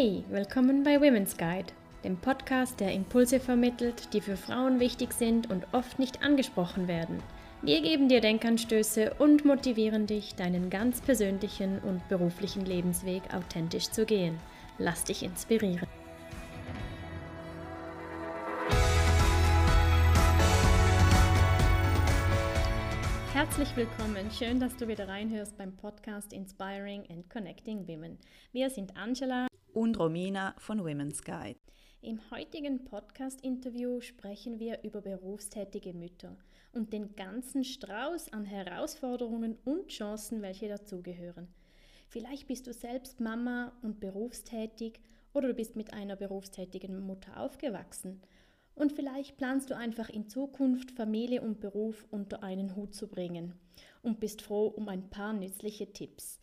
Hey, willkommen bei Women's Guide, dem Podcast, der Impulse vermittelt, die für Frauen wichtig sind und oft nicht angesprochen werden. Wir geben dir Denkanstöße und motivieren dich, deinen ganz persönlichen und beruflichen Lebensweg authentisch zu gehen. Lass dich inspirieren. Herzlich willkommen. Schön, dass du wieder reinhörst beim Podcast Inspiring and Connecting Women. Wir sind Angela und Romina von Women's Guide. Im heutigen Podcast-Interview sprechen wir über berufstätige Mütter und den ganzen Strauß an Herausforderungen und Chancen, welche dazugehören. Vielleicht bist du selbst Mama und berufstätig oder du bist mit einer berufstätigen Mutter aufgewachsen. Und vielleicht planst du einfach in Zukunft Familie und Beruf unter einen Hut zu bringen und bist froh um ein paar nützliche Tipps.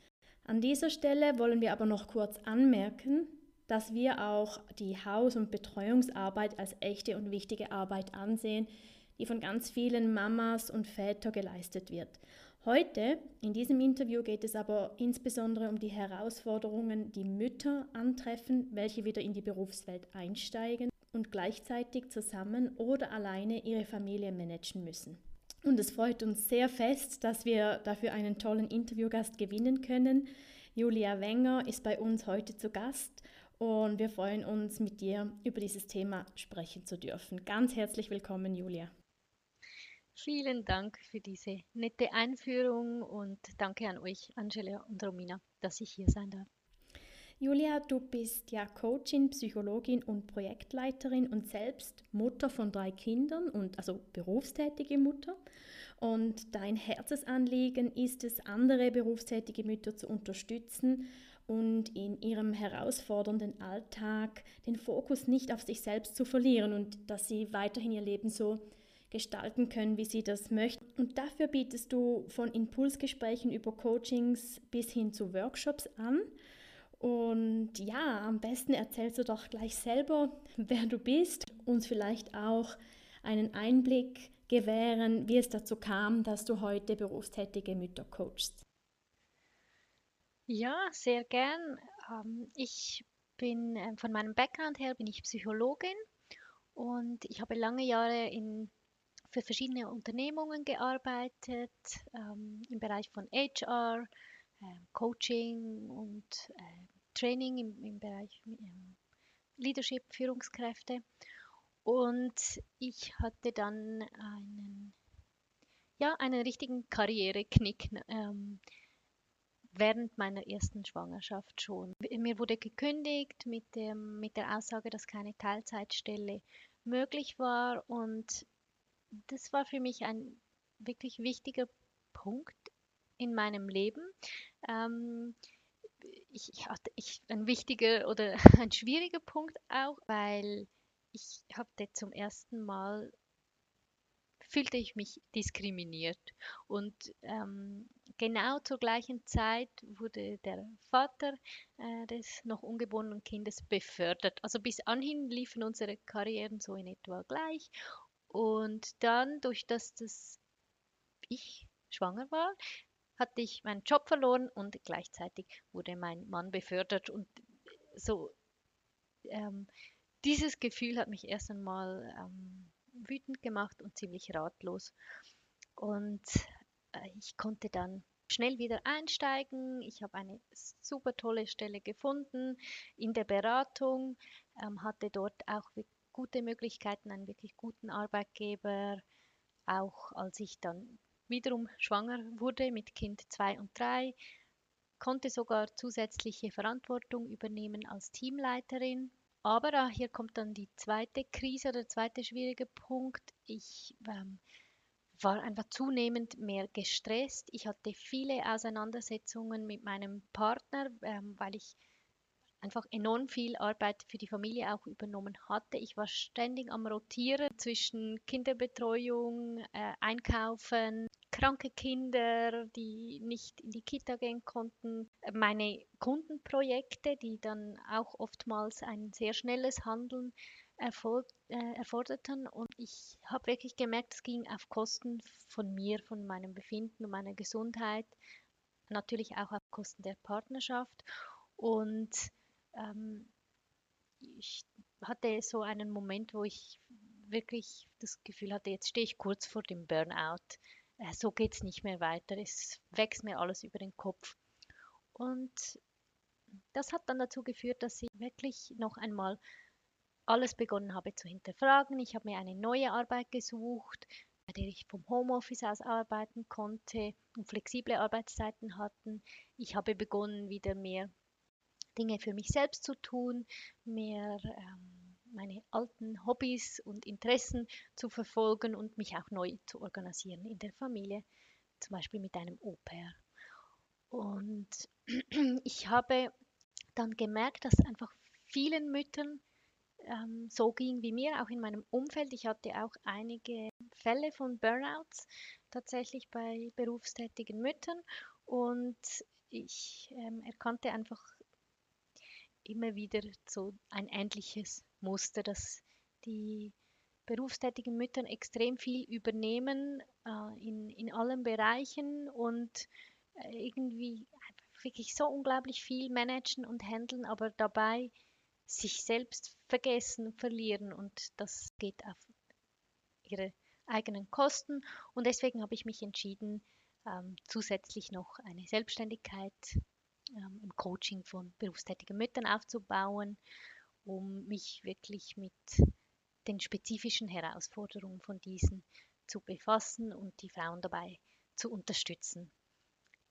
An dieser Stelle wollen wir aber noch kurz anmerken, dass wir auch die Haus- und Betreuungsarbeit als echte und wichtige Arbeit ansehen, die von ganz vielen Mamas und Vätern geleistet wird. Heute in diesem Interview geht es aber insbesondere um die Herausforderungen, die Mütter antreffen, welche wieder in die Berufswelt einsteigen und gleichzeitig zusammen oder alleine ihre Familie managen müssen. Und es freut uns sehr fest, dass wir dafür einen tollen Interviewgast gewinnen können. Julia Wenger ist bei uns heute zu Gast und wir freuen uns, mit dir über dieses Thema sprechen zu dürfen. Ganz herzlich willkommen, Julia. Vielen Dank für diese nette Einführung und danke an euch, Angela und Romina, dass ich hier sein darf. Julia, du bist ja Coachin, Psychologin und Projektleiterin und selbst Mutter von drei Kindern und also berufstätige Mutter. Und dein Herzensanliegen ist es, andere berufstätige Mütter zu unterstützen und in ihrem herausfordernden Alltag den Fokus nicht auf sich selbst zu verlieren und dass sie weiterhin ihr Leben so gestalten können, wie sie das möchten. Und dafür bietest du von Impulsgesprächen über Coachings bis hin zu Workshops an. Und ja, am besten erzählst du doch gleich selber, wer du bist, uns vielleicht auch einen Einblick gewähren, wie es dazu kam, dass du heute berufstätige Mütter coachst. Ja, sehr gern. Ähm, ich bin ähm, von meinem Background her bin ich Psychologin und ich habe lange Jahre in, für verschiedene Unternehmungen gearbeitet ähm, im Bereich von HR, ähm, Coaching und äh, Training im, im Bereich Leadership, Führungskräfte. Und ich hatte dann einen, ja, einen richtigen Karriereknick ähm, während meiner ersten Schwangerschaft schon. Mir wurde gekündigt mit, dem, mit der Aussage, dass keine Teilzeitstelle möglich war. Und das war für mich ein wirklich wichtiger Punkt in meinem Leben. Ähm, ich, ich hatte ich, ein wichtiger oder ein schwieriger Punkt auch, weil ich hatte zum ersten Mal fühlte ich mich diskriminiert und ähm, genau zur gleichen Zeit wurde der Vater äh, des noch ungeborenen Kindes befördert. Also bis anhin liefen unsere Karrieren so in etwa gleich und dann durch das, dass ich schwanger war, hatte ich meinen Job verloren und gleichzeitig wurde mein Mann befördert und so ähm, dieses Gefühl hat mich erst einmal ähm, wütend gemacht und ziemlich ratlos. Und äh, ich konnte dann schnell wieder einsteigen. Ich habe eine super tolle Stelle gefunden in der Beratung, ähm, hatte dort auch gute Möglichkeiten, einen wirklich guten Arbeitgeber. Auch als ich dann wiederum schwanger wurde mit Kind 2 und 3, konnte sogar zusätzliche Verantwortung übernehmen als Teamleiterin. Aber ah, hier kommt dann die zweite Krise oder der zweite schwierige Punkt. Ich ähm, war einfach zunehmend mehr gestresst. Ich hatte viele Auseinandersetzungen mit meinem Partner, ähm, weil ich einfach enorm viel Arbeit für die Familie auch übernommen hatte. Ich war ständig am Rotieren zwischen Kinderbetreuung, äh, Einkaufen, kranke Kinder, die nicht in die Kita gehen konnten, meine Kundenprojekte, die dann auch oftmals ein sehr schnelles Handeln erfolg, äh, erforderten. Und ich habe wirklich gemerkt, es ging auf Kosten von mir, von meinem Befinden und meiner Gesundheit, natürlich auch auf Kosten der Partnerschaft. Und ähm, ich hatte so einen Moment, wo ich wirklich das Gefühl hatte, jetzt stehe ich kurz vor dem Burnout. Äh, so geht es nicht mehr weiter. Es wächst mir alles über den Kopf. Und das hat dann dazu geführt, dass ich wirklich noch einmal alles begonnen habe zu hinterfragen. Ich habe mir eine neue Arbeit gesucht, bei der ich vom Homeoffice aus arbeiten konnte und flexible Arbeitszeiten hatten. Ich habe begonnen, wieder mehr Dinge für mich selbst zu tun, mehr ähm, meine alten Hobbys und Interessen zu verfolgen und mich auch neu zu organisieren in der Familie, zum Beispiel mit einem Au-pair. Und ich habe dann gemerkt, dass einfach vielen Müttern ähm, so ging wie mir, auch in meinem Umfeld. Ich hatte auch einige Fälle von Burnouts tatsächlich bei berufstätigen Müttern und ich ähm, erkannte einfach immer wieder so ein ähnliches Muster, dass die berufstätigen Mütter extrem viel übernehmen äh, in, in allen Bereichen und äh, irgendwie wirklich so unglaublich viel managen und handeln, aber dabei sich selbst vergessen, verlieren und das geht auf ihre eigenen Kosten. Und deswegen habe ich mich entschieden, ähm, zusätzlich noch eine Selbstständigkeit ähm, im Coaching von berufstätigen Müttern aufzubauen, um mich wirklich mit den spezifischen Herausforderungen von diesen zu befassen und die Frauen dabei zu unterstützen,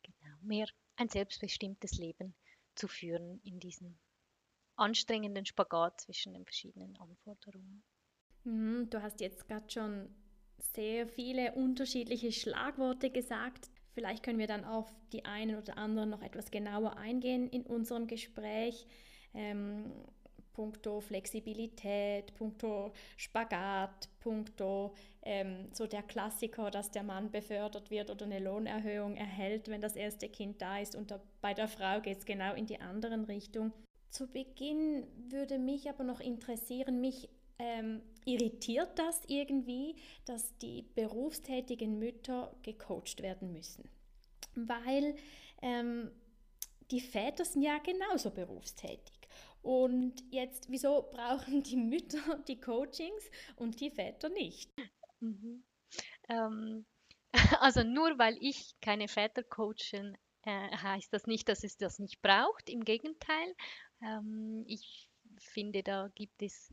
genau, mehr ein selbstbestimmtes Leben zu führen in diesem anstrengenden Spagat zwischen den verschiedenen Anforderungen. Mhm, du hast jetzt gerade schon sehr viele unterschiedliche Schlagworte gesagt. Vielleicht können wir dann auf die einen oder anderen noch etwas genauer eingehen in unserem Gespräch. Ähm, puncto Flexibilität, puncto Spagat, puncto ähm, so der Klassiker, dass der Mann befördert wird oder eine Lohnerhöhung erhält, wenn das erste Kind da ist. Und da, bei der Frau geht es genau in die anderen Richtung. Zu Beginn würde mich aber noch interessieren, mich ähm, irritiert das irgendwie, dass die berufstätigen Mütter gecoacht werden müssen. Weil ähm, die Väter sind ja genauso berufstätig. Und jetzt, wieso brauchen die Mütter die Coachings und die Väter nicht? Mhm. Ähm, also nur weil ich keine Väter coachen, äh, heißt das nicht, dass es das nicht braucht. Im Gegenteil, ähm, ich finde, da gibt es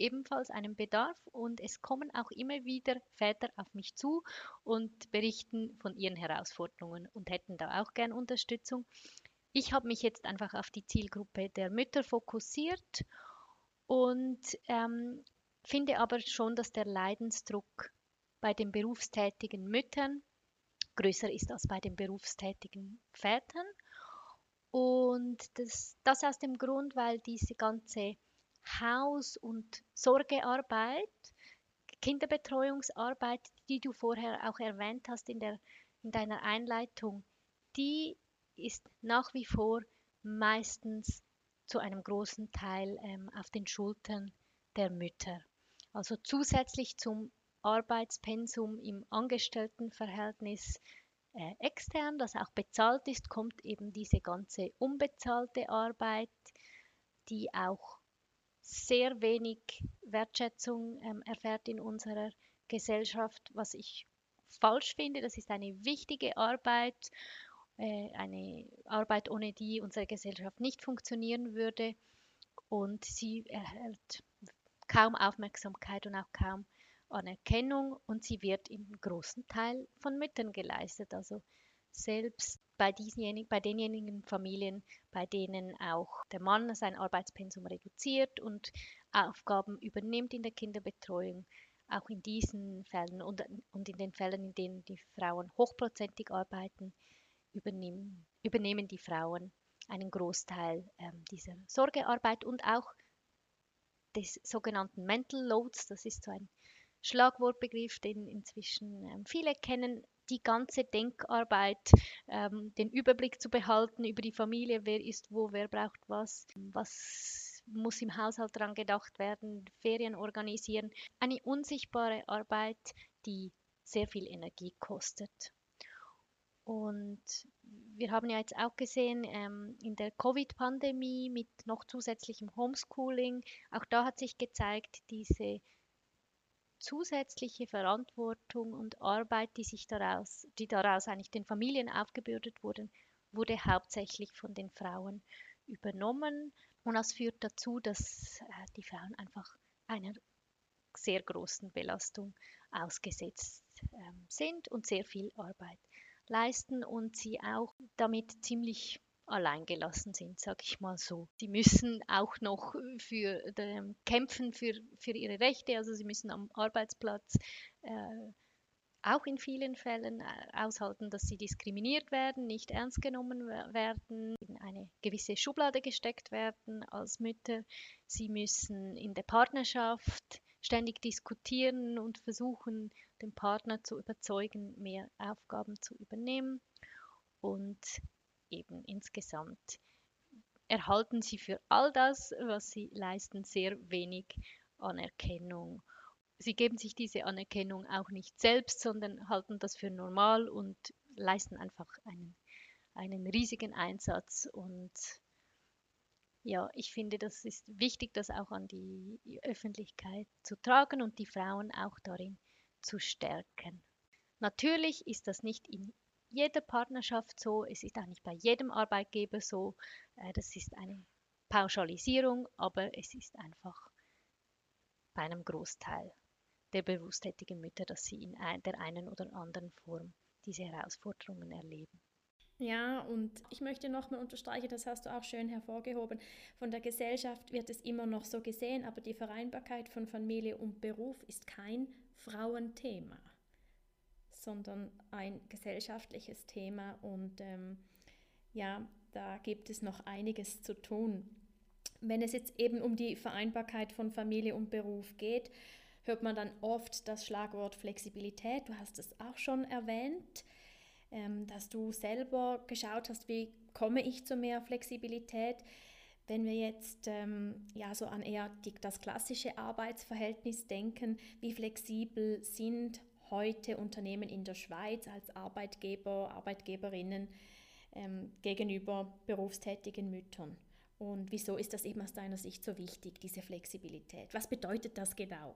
ebenfalls einen Bedarf und es kommen auch immer wieder Väter auf mich zu und berichten von ihren Herausforderungen und hätten da auch gern Unterstützung. Ich habe mich jetzt einfach auf die Zielgruppe der Mütter fokussiert und ähm, finde aber schon, dass der Leidensdruck bei den berufstätigen Müttern größer ist als bei den berufstätigen Vätern. Und das, das aus dem Grund, weil diese ganze Haus- und Sorgearbeit, Kinderbetreuungsarbeit, die du vorher auch erwähnt hast in, der, in deiner Einleitung, die ist nach wie vor meistens zu einem großen Teil ähm, auf den Schultern der Mütter. Also zusätzlich zum Arbeitspensum im Angestelltenverhältnis äh, extern, das auch bezahlt ist, kommt eben diese ganze unbezahlte Arbeit, die auch sehr wenig Wertschätzung ähm, erfährt in unserer Gesellschaft, was ich falsch finde. Das ist eine wichtige Arbeit, äh, eine Arbeit, ohne die unsere Gesellschaft nicht funktionieren würde. Und sie erhält kaum Aufmerksamkeit und auch kaum Anerkennung und sie wird im großen Teil von Müttern geleistet. Also selbst bei, diesenjenigen, bei denjenigen Familien, bei denen auch der Mann sein Arbeitspensum reduziert und Aufgaben übernimmt in der Kinderbetreuung, auch in diesen Fällen und, und in den Fällen, in denen die Frauen hochprozentig arbeiten, übernehmen, übernehmen die Frauen einen Großteil ähm, dieser Sorgearbeit und auch des sogenannten Mental Loads. Das ist so ein Schlagwortbegriff, den inzwischen ähm, viele kennen, die ganze Denkarbeit, ähm, den Überblick zu behalten über die Familie, wer ist wo, wer braucht was, was muss im Haushalt dran gedacht werden, Ferien organisieren. Eine unsichtbare Arbeit, die sehr viel Energie kostet. Und wir haben ja jetzt auch gesehen, ähm, in der Covid-Pandemie mit noch zusätzlichem Homeschooling, auch da hat sich gezeigt, diese zusätzliche Verantwortung und Arbeit, die sich daraus, die daraus eigentlich den Familien aufgebürdet wurden, wurde hauptsächlich von den Frauen übernommen. Und das führt dazu, dass äh, die Frauen einfach einer sehr großen Belastung ausgesetzt ähm, sind und sehr viel Arbeit leisten und sie auch damit ziemlich alleingelassen sind, sag ich mal so. Sie müssen auch noch für äh, kämpfen für, für ihre Rechte, also sie müssen am Arbeitsplatz äh, auch in vielen Fällen äh, aushalten, dass sie diskriminiert werden, nicht ernst genommen werden, in eine gewisse Schublade gesteckt werden als Mütter. Sie müssen in der Partnerschaft ständig diskutieren und versuchen, den Partner zu überzeugen, mehr Aufgaben zu übernehmen. Und eben insgesamt erhalten sie für all das, was sie leisten, sehr wenig Anerkennung. Sie geben sich diese Anerkennung auch nicht selbst, sondern halten das für normal und leisten einfach einen, einen riesigen Einsatz und ja, ich finde, das ist wichtig, das auch an die Öffentlichkeit zu tragen und die Frauen auch darin zu stärken. Natürlich ist das nicht in jeder Partnerschaft so, es ist auch nicht bei jedem Arbeitgeber so. Äh, das ist eine Pauschalisierung, aber es ist einfach bei einem Großteil der berufstätigen Mütter, dass sie in der einen oder anderen Form diese Herausforderungen erleben. Ja, und ich möchte nochmal unterstreichen, das hast du auch schön hervorgehoben, von der Gesellschaft wird es immer noch so gesehen, aber die Vereinbarkeit von Familie und Beruf ist kein Frauenthema, sondern ein gesellschaftliches Thema und ähm, ja, da gibt es noch einiges zu tun. Wenn es jetzt eben um die Vereinbarkeit von Familie und Beruf geht, hört man dann oft das Schlagwort Flexibilität. Du hast es auch schon erwähnt ähm, dass du selber geschaut hast, wie komme ich zu mehr Flexibilität. Wenn wir jetzt ähm, ja so an eher die, das klassische Arbeitsverhältnis denken, wie flexibel sind heute Unternehmen in der Schweiz als Arbeitgeber, Arbeitgeberinnen ähm, gegenüber berufstätigen Müttern? Und wieso ist das eben aus deiner Sicht so wichtig, diese Flexibilität? Was bedeutet das genau?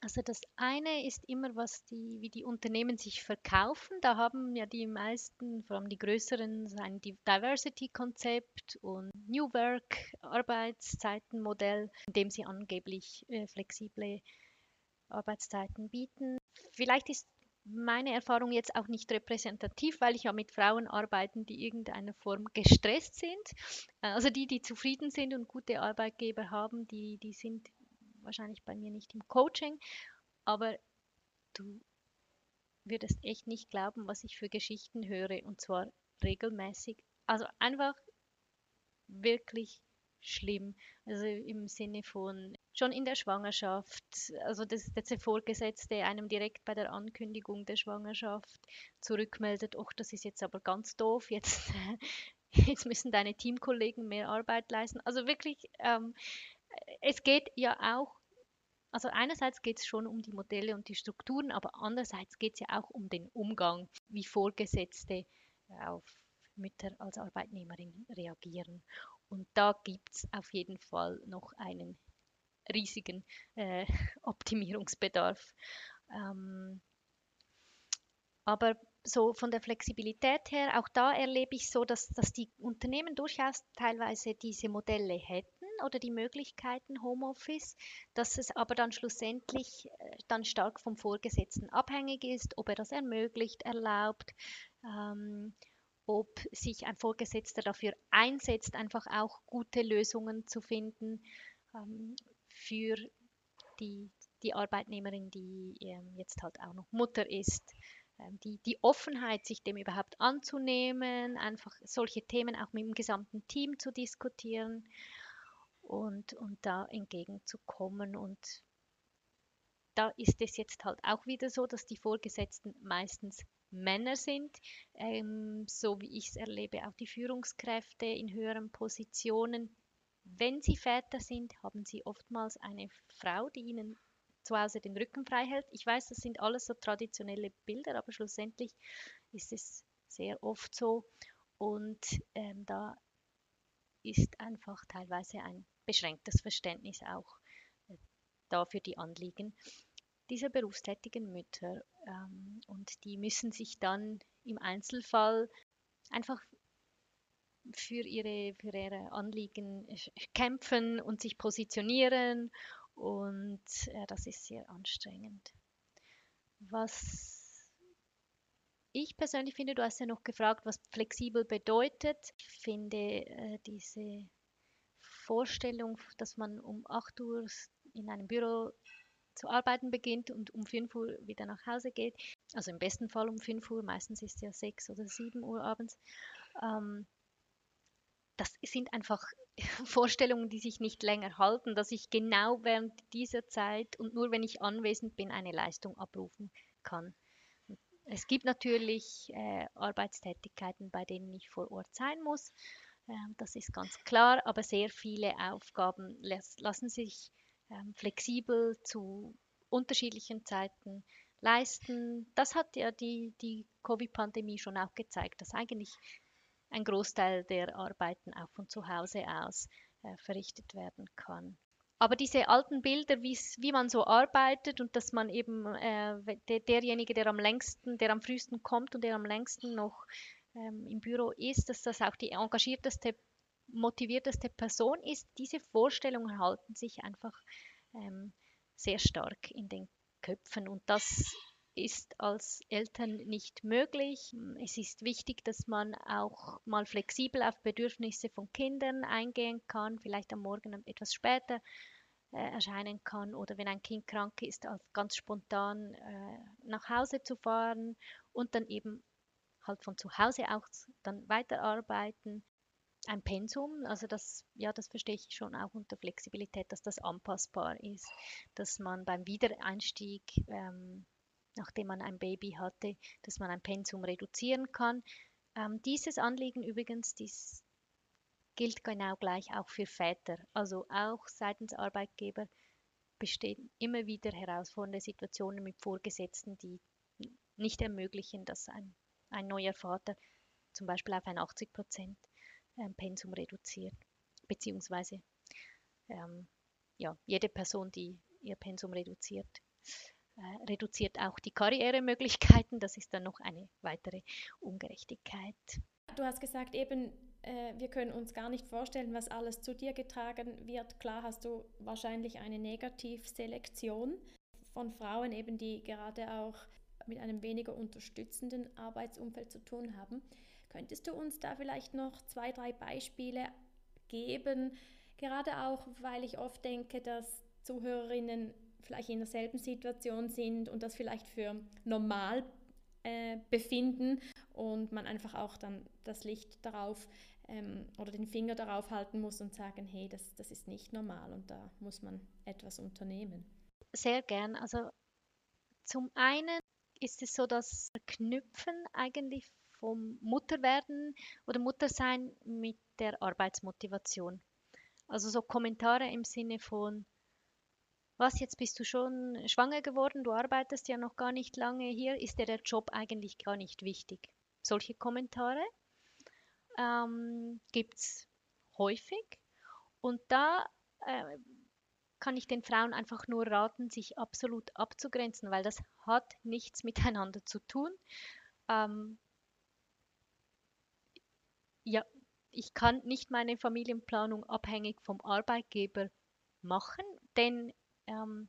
Also das eine ist immer, was die, wie die Unternehmen sich verkaufen. Da haben ja die meisten, vor allem die größeren, ein Diversity-Konzept und New Work Arbeitszeitenmodell, in dem sie angeblich äh, flexible Arbeitszeiten bieten. Vielleicht ist meine Erfahrung jetzt auch nicht repräsentativ, weil ich ja mit Frauen arbeite, die irgendeiner Form gestresst sind. Also die, die zufrieden sind und gute Arbeitgeber haben, die, die sind wahrscheinlich bei mir nicht im Coaching, aber du würdest echt nicht glauben, was ich für Geschichten höre und zwar regelmäßig. Also einfach wirklich schlimm. Also im Sinne von schon in der Schwangerschaft, also dass, der Vorgesetzte einem direkt bei der Ankündigung der Schwangerschaft zurückmeldet, ach, das ist jetzt aber ganz doof, jetzt, jetzt müssen deine Teamkollegen mehr Arbeit leisten. Also wirklich, ähm, es geht ja auch, also einerseits geht es schon um die Modelle und die Strukturen, aber andererseits geht es ja auch um den Umgang, wie Vorgesetzte auf Mütter als Arbeitnehmerin reagieren. Und da gibt es auf jeden Fall noch einen riesigen äh, Optimierungsbedarf. Ähm, aber so von der Flexibilität her, auch da erlebe ich so, dass, dass die Unternehmen durchaus teilweise diese Modelle hätten oder die Möglichkeiten Homeoffice, dass es aber dann schlussendlich äh, dann stark vom Vorgesetzten abhängig ist, ob er das ermöglicht, erlaubt, ähm, ob sich ein Vorgesetzter dafür einsetzt, einfach auch gute Lösungen zu finden ähm, für die, die Arbeitnehmerin, die ähm, jetzt halt auch noch Mutter ist. Ähm, die, die Offenheit, sich dem überhaupt anzunehmen, einfach solche Themen auch mit dem gesamten Team zu diskutieren und, und da entgegenzukommen. Und da ist es jetzt halt auch wieder so, dass die Vorgesetzten meistens Männer sind, ähm, so wie ich es erlebe, auch die Führungskräfte in höheren Positionen. Wenn sie Väter sind, haben sie oftmals eine Frau, die ihnen zu Hause den Rücken frei hält. Ich weiß, das sind alles so traditionelle Bilder, aber schlussendlich ist es sehr oft so. Und ähm, da ist einfach teilweise ein beschränktes Verständnis auch äh, da für die Anliegen dieser berufstätigen Mütter. Ähm, und die müssen sich dann im Einzelfall einfach für ihre, für ihre Anliegen kämpfen und sich positionieren. Und äh, das ist sehr anstrengend. Was ich persönlich finde, du hast ja noch gefragt, was flexibel bedeutet. Ich finde äh, diese Vorstellung, dass man um 8 Uhr in einem Büro zu arbeiten beginnt und um 5 Uhr wieder nach Hause geht, also im besten Fall um 5 Uhr, meistens ist es ja 6 oder 7 Uhr abends, ähm, das sind einfach Vorstellungen, die sich nicht länger halten, dass ich genau während dieser Zeit und nur wenn ich anwesend bin, eine Leistung abrufen kann. Es gibt natürlich äh, Arbeitstätigkeiten, bei denen ich vor Ort sein muss. Äh, das ist ganz klar, aber sehr viele Aufgaben lassen sich flexibel zu unterschiedlichen Zeiten leisten. Das hat ja die, die Covid-Pandemie schon auch gezeigt, dass eigentlich ein Großteil der Arbeiten auch von zu Hause aus äh, verrichtet werden kann. Aber diese alten Bilder, wie man so arbeitet und dass man eben äh, der, derjenige, der am längsten, der am frühesten kommt und der am längsten noch ähm, im Büro ist, dass das auch die engagierteste, motivierteste Person ist, diese Vorstellungen halten sich einfach ähm, sehr stark in den Köpfen und das ist als Eltern nicht möglich. Es ist wichtig, dass man auch mal flexibel auf Bedürfnisse von Kindern eingehen kann, vielleicht am Morgen etwas später äh, erscheinen kann oder wenn ein Kind krank ist, ganz spontan äh, nach Hause zu fahren und dann eben halt von zu Hause auch dann weiterarbeiten. Ein Pensum, also das, ja, das verstehe ich schon auch unter Flexibilität, dass das anpassbar ist, dass man beim Wiedereinstieg ähm, nachdem man ein Baby hatte, dass man ein Pensum reduzieren kann. Ähm, dieses Anliegen übrigens, dies gilt genau gleich auch für Väter. Also auch seitens Arbeitgeber bestehen immer wieder herausfordernde Situationen mit Vorgesetzten, die nicht ermöglichen, dass ein, ein neuer Vater zum Beispiel auf ein 80 Prozent ähm, Pensum reduziert, beziehungsweise ähm, ja, jede Person, die ihr Pensum reduziert, äh, reduziert auch die Karrieremöglichkeiten. Das ist dann noch eine weitere Ungerechtigkeit. Du hast gesagt, eben, äh, wir können uns gar nicht vorstellen, was alles zu dir getragen wird. Klar hast du wahrscheinlich eine Negativselektion von Frauen, eben die gerade auch mit einem weniger unterstützenden Arbeitsumfeld zu tun haben. Könntest du uns da vielleicht noch zwei, drei Beispiele geben? Gerade auch, weil ich oft denke, dass Zuhörerinnen vielleicht in derselben Situation sind und das vielleicht für normal äh, befinden und man einfach auch dann das Licht darauf ähm, oder den Finger darauf halten muss und sagen, hey, das, das ist nicht normal und da muss man etwas unternehmen. Sehr gern. Also zum einen ist es so, dass Knüpfen eigentlich vom Mutterwerden oder Muttersein mit der Arbeitsmotivation. Also so Kommentare im Sinne von, was, jetzt bist du schon schwanger geworden, du arbeitest ja noch gar nicht lange hier, ist dir der Job eigentlich gar nicht wichtig? Solche Kommentare ähm, gibt es häufig und da äh, kann ich den Frauen einfach nur raten, sich absolut abzugrenzen, weil das hat nichts miteinander zu tun. Ähm, ja, ich kann nicht meine Familienplanung abhängig vom Arbeitgeber machen, denn ähm,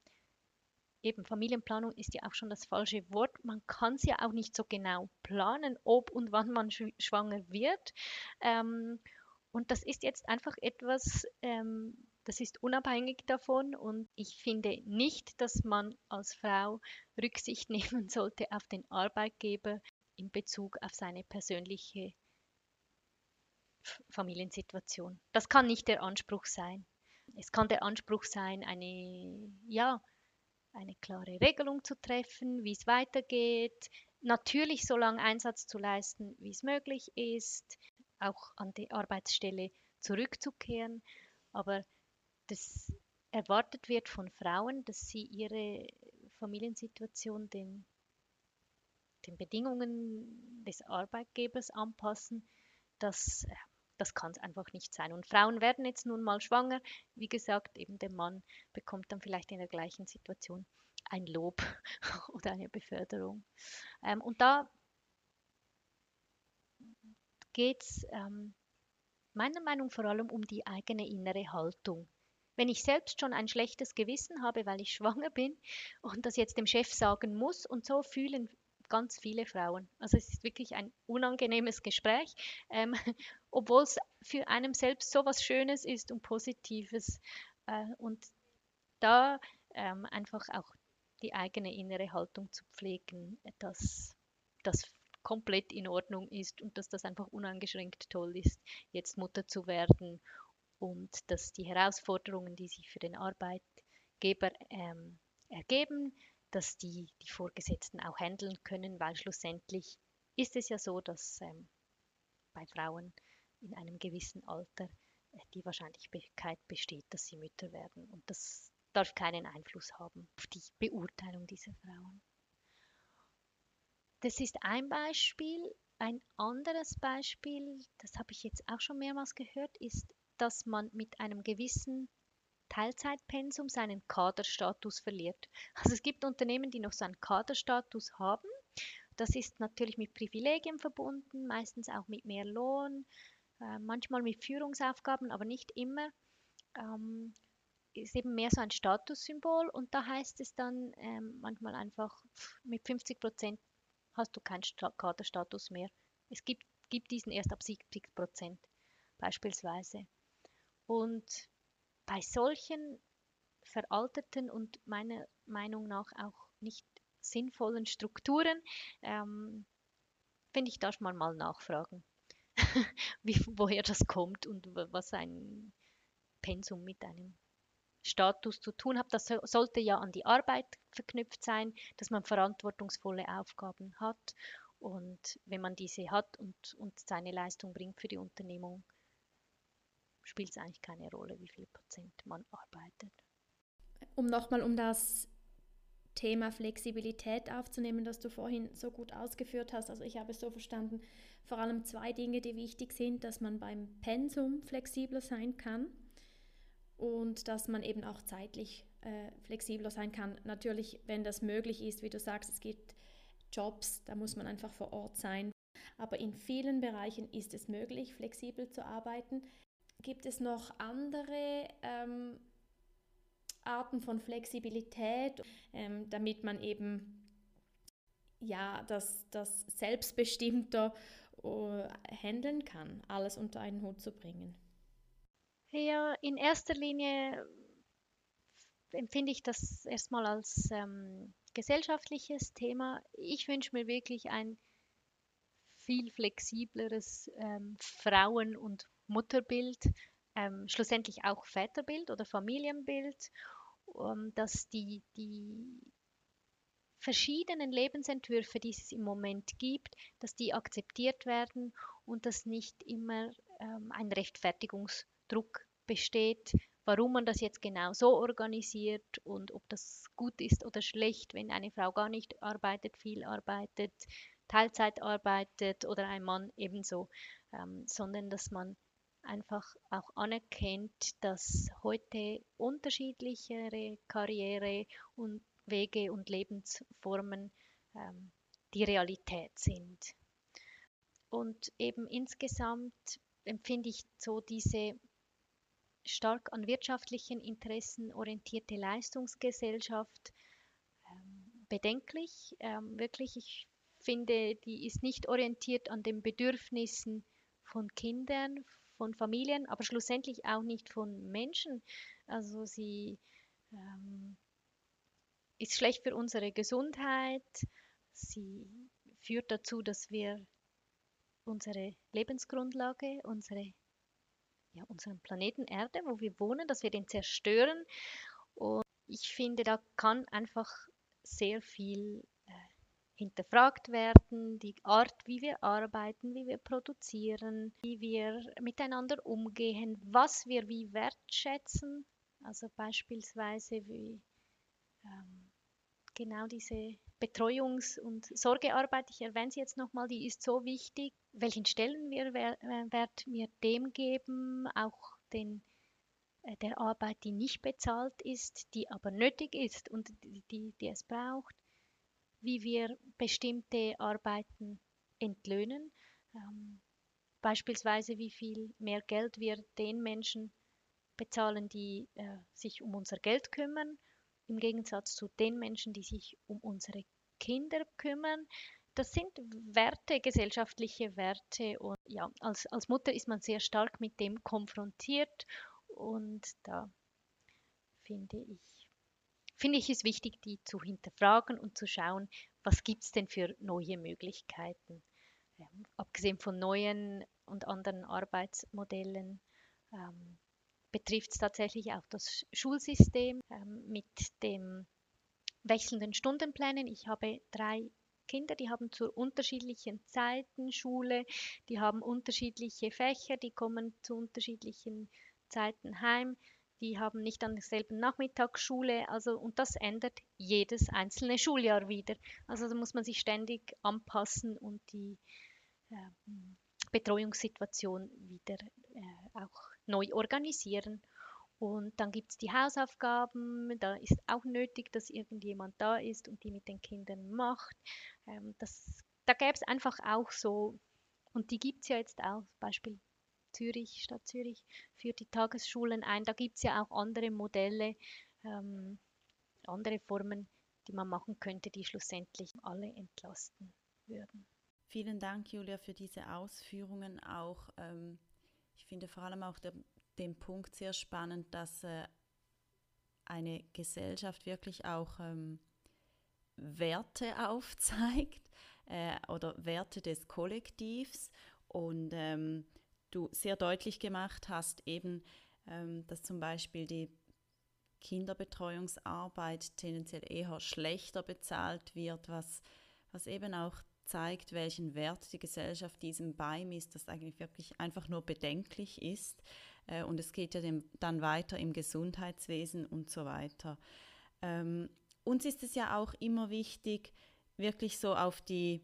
eben Familienplanung ist ja auch schon das falsche Wort. Man kann es ja auch nicht so genau planen, ob und wann man sch schwanger wird. Ähm, und das ist jetzt einfach etwas, ähm, das ist unabhängig davon. Und ich finde nicht, dass man als Frau Rücksicht nehmen sollte auf den Arbeitgeber in Bezug auf seine persönliche Familiensituation. Das kann nicht der Anspruch sein. Es kann der Anspruch sein, eine, ja, eine klare Regelung zu treffen, wie es weitergeht. Natürlich so lange Einsatz zu leisten, wie es möglich ist, auch an die Arbeitsstelle zurückzukehren. Aber das erwartet wird von Frauen, dass sie ihre Familiensituation den, den Bedingungen des Arbeitgebers anpassen, das, das kann es einfach nicht sein. Und Frauen werden jetzt nun mal schwanger. Wie gesagt, eben der Mann bekommt dann vielleicht in der gleichen Situation ein Lob oder eine Beförderung. Ähm, und da geht es ähm, meiner Meinung nach vor allem um die eigene innere Haltung. Wenn ich selbst schon ein schlechtes Gewissen habe, weil ich schwanger bin und das jetzt dem Chef sagen muss, und so fühlen ganz viele Frauen. Also es ist wirklich ein unangenehmes Gespräch, ähm, obwohl es für einen selbst so was Schönes ist und Positives. Äh, und da ähm, einfach auch die eigene innere Haltung zu pflegen, dass das komplett in Ordnung ist und dass das einfach uneingeschränkt toll ist, jetzt Mutter zu werden und dass die Herausforderungen, die sich für den Arbeitgeber ähm, ergeben, dass die, die Vorgesetzten auch handeln können, weil schlussendlich ist es ja so, dass ähm, bei Frauen in einem gewissen Alter äh, die Wahrscheinlichkeit besteht, dass sie Mütter werden. Und das darf keinen Einfluss haben auf die Beurteilung dieser Frauen. Das ist ein Beispiel. Ein anderes Beispiel, das habe ich jetzt auch schon mehrmals gehört, ist, dass man mit einem gewissen Teilzeitpensum seinen Kaderstatus verliert. Also es gibt Unternehmen, die noch so einen Kaderstatus haben. Das ist natürlich mit Privilegien verbunden, meistens auch mit mehr Lohn, äh, manchmal mit Führungsaufgaben, aber nicht immer. Ähm, ist eben mehr so ein Statussymbol und da heißt es dann ähm, manchmal einfach, mit 50 Prozent hast du keinen Kaderstatus mehr. Es gibt, gibt diesen erst ab 70 Prozent beispielsweise. Und bei solchen veralteten und meiner Meinung nach auch nicht sinnvollen Strukturen ähm, finde ich, darf man mal nachfragen, wie, woher das kommt und was ein Pensum mit einem Status zu tun hat. Das sollte ja an die Arbeit verknüpft sein, dass man verantwortungsvolle Aufgaben hat. Und wenn man diese hat und, und seine Leistung bringt für die Unternehmung, spielt es eigentlich keine Rolle, wie viel Prozent man arbeitet. Um nochmal um das Thema Flexibilität aufzunehmen, das du vorhin so gut ausgeführt hast. Also ich habe es so verstanden, vor allem zwei Dinge, die wichtig sind, dass man beim Pensum flexibler sein kann und dass man eben auch zeitlich äh, flexibler sein kann. Natürlich, wenn das möglich ist, wie du sagst, es gibt Jobs, da muss man einfach vor Ort sein. Aber in vielen Bereichen ist es möglich, flexibel zu arbeiten. Gibt es noch andere ähm, Arten von Flexibilität, ähm, damit man eben ja, das, das selbstbestimmter uh, handeln kann, alles unter einen Hut zu bringen? Ja, in erster Linie empfinde ich das erstmal als ähm, gesellschaftliches Thema. Ich wünsche mir wirklich ein viel flexibleres ähm, Frauen- und Mutterbild, ähm, schlussendlich auch Väterbild oder Familienbild, um, dass die, die verschiedenen Lebensentwürfe, die es im Moment gibt, dass die akzeptiert werden und dass nicht immer ähm, ein Rechtfertigungs Druck besteht, warum man das jetzt genau so organisiert und ob das gut ist oder schlecht, wenn eine Frau gar nicht arbeitet, viel arbeitet, Teilzeit arbeitet oder ein Mann ebenso, ähm, sondern dass man einfach auch anerkennt, dass heute unterschiedlichere Karriere und Wege und Lebensformen ähm, die Realität sind. Und eben insgesamt empfinde ich so diese stark an wirtschaftlichen Interessen orientierte Leistungsgesellschaft ähm, bedenklich. Ähm, wirklich, ich finde, die ist nicht orientiert an den Bedürfnissen von Kindern, von Familien, aber schlussendlich auch nicht von Menschen. Also sie ähm, ist schlecht für unsere Gesundheit. Sie führt dazu, dass wir unsere Lebensgrundlage, unsere ja, unseren Planeten Erde, wo wir wohnen, dass wir den zerstören. Und ich finde, da kann einfach sehr viel hinterfragt werden, die Art, wie wir arbeiten, wie wir produzieren, wie wir miteinander umgehen, was wir wie wertschätzen. Also beispielsweise wie ähm, genau diese Betreuungs- und Sorgearbeit, ich erwähne sie jetzt nochmal, die ist so wichtig. Welchen Stellenwert wir dem geben, auch den, äh, der Arbeit, die nicht bezahlt ist, die aber nötig ist und die, die, die es braucht, wie wir bestimmte Arbeiten entlöhnen. Ähm, beispielsweise, wie viel mehr Geld wir den Menschen bezahlen, die äh, sich um unser Geld kümmern, im Gegensatz zu den Menschen, die sich um unsere Kinder kümmern. Das sind Werte, gesellschaftliche Werte. Und ja, als, als Mutter ist man sehr stark mit dem konfrontiert. Und da finde ich, finde ich es wichtig, die zu hinterfragen und zu schauen, was gibt es denn für neue Möglichkeiten. Ähm, abgesehen von neuen und anderen Arbeitsmodellen ähm, betrifft es tatsächlich auch das Schulsystem ähm, mit den wechselnden Stundenplänen. Ich habe drei Kinder, die haben zu unterschiedlichen Zeiten Schule, die haben unterschiedliche Fächer, die kommen zu unterschiedlichen Zeiten heim, die haben nicht an derselben Nachmittagsschule, also und das ändert jedes einzelne Schuljahr wieder. Also da muss man sich ständig anpassen und die äh, Betreuungssituation wieder äh, auch neu organisieren. Und dann gibt es die Hausaufgaben, da ist auch nötig, dass irgendjemand da ist und die mit den Kindern macht. Ähm, das, da gäbe es einfach auch so, und die gibt es ja jetzt auch, Beispiel Zürich, Stadt Zürich, führt die Tagesschulen ein. Da gibt es ja auch andere Modelle, ähm, andere Formen, die man machen könnte, die schlussendlich alle entlasten würden. Vielen Dank, Julia, für diese Ausführungen auch. Ähm ich finde vor allem auch der, den Punkt sehr spannend, dass äh, eine Gesellschaft wirklich auch ähm, Werte aufzeigt äh, oder Werte des Kollektivs und ähm, du sehr deutlich gemacht hast eben, ähm, dass zum Beispiel die Kinderbetreuungsarbeit tendenziell eher schlechter bezahlt wird, was, was eben auch zeigt, welchen Wert die Gesellschaft diesem beimisst, das eigentlich wirklich einfach nur bedenklich ist. Äh, und es geht ja dann weiter im Gesundheitswesen und so weiter. Ähm, uns ist es ja auch immer wichtig, wirklich so auf die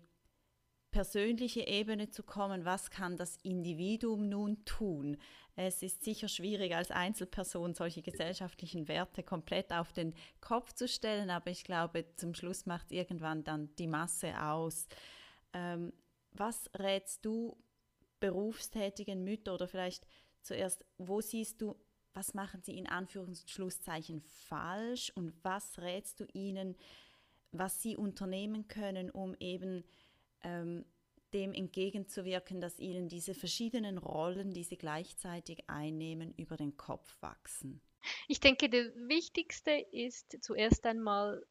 persönliche Ebene zu kommen, was kann das Individuum nun tun? Es ist sicher schwierig, als Einzelperson solche gesellschaftlichen Werte komplett auf den Kopf zu stellen, aber ich glaube, zum Schluss macht irgendwann dann die Masse aus. Ähm, was rätst du berufstätigen Müttern oder vielleicht zuerst, wo siehst du, was machen sie in Anführungsschlusszeichen falsch und was rätst du ihnen, was sie unternehmen können, um eben ähm, dem entgegenzuwirken, dass ihnen diese verschiedenen Rollen, die sie gleichzeitig einnehmen, über den Kopf wachsen? Ich denke, das Wichtigste ist zuerst einmal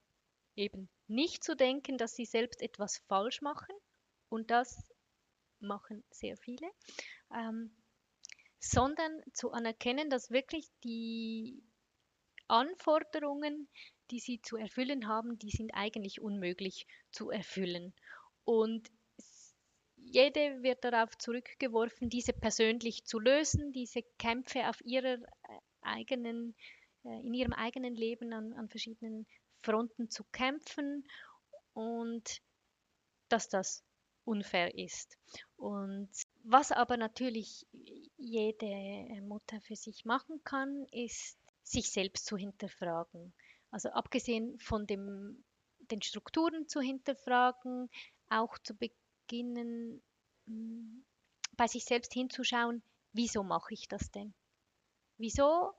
eben nicht zu denken, dass sie selbst etwas falsch machen und das machen sehr viele, ähm, sondern zu anerkennen, dass wirklich die Anforderungen, die sie zu erfüllen haben, die sind eigentlich unmöglich zu erfüllen. Und jede wird darauf zurückgeworfen, diese persönlich zu lösen, diese Kämpfe auf ihrer äh, eigenen, äh, in ihrem eigenen Leben an, an verschiedenen Fronten zu kämpfen und dass das unfair ist. Und was aber natürlich jede Mutter für sich machen kann, ist, sich selbst zu hinterfragen. Also abgesehen von dem, den Strukturen zu hinterfragen, auch zu beginnen, hm, bei sich selbst hinzuschauen, wieso mache ich das denn? Wieso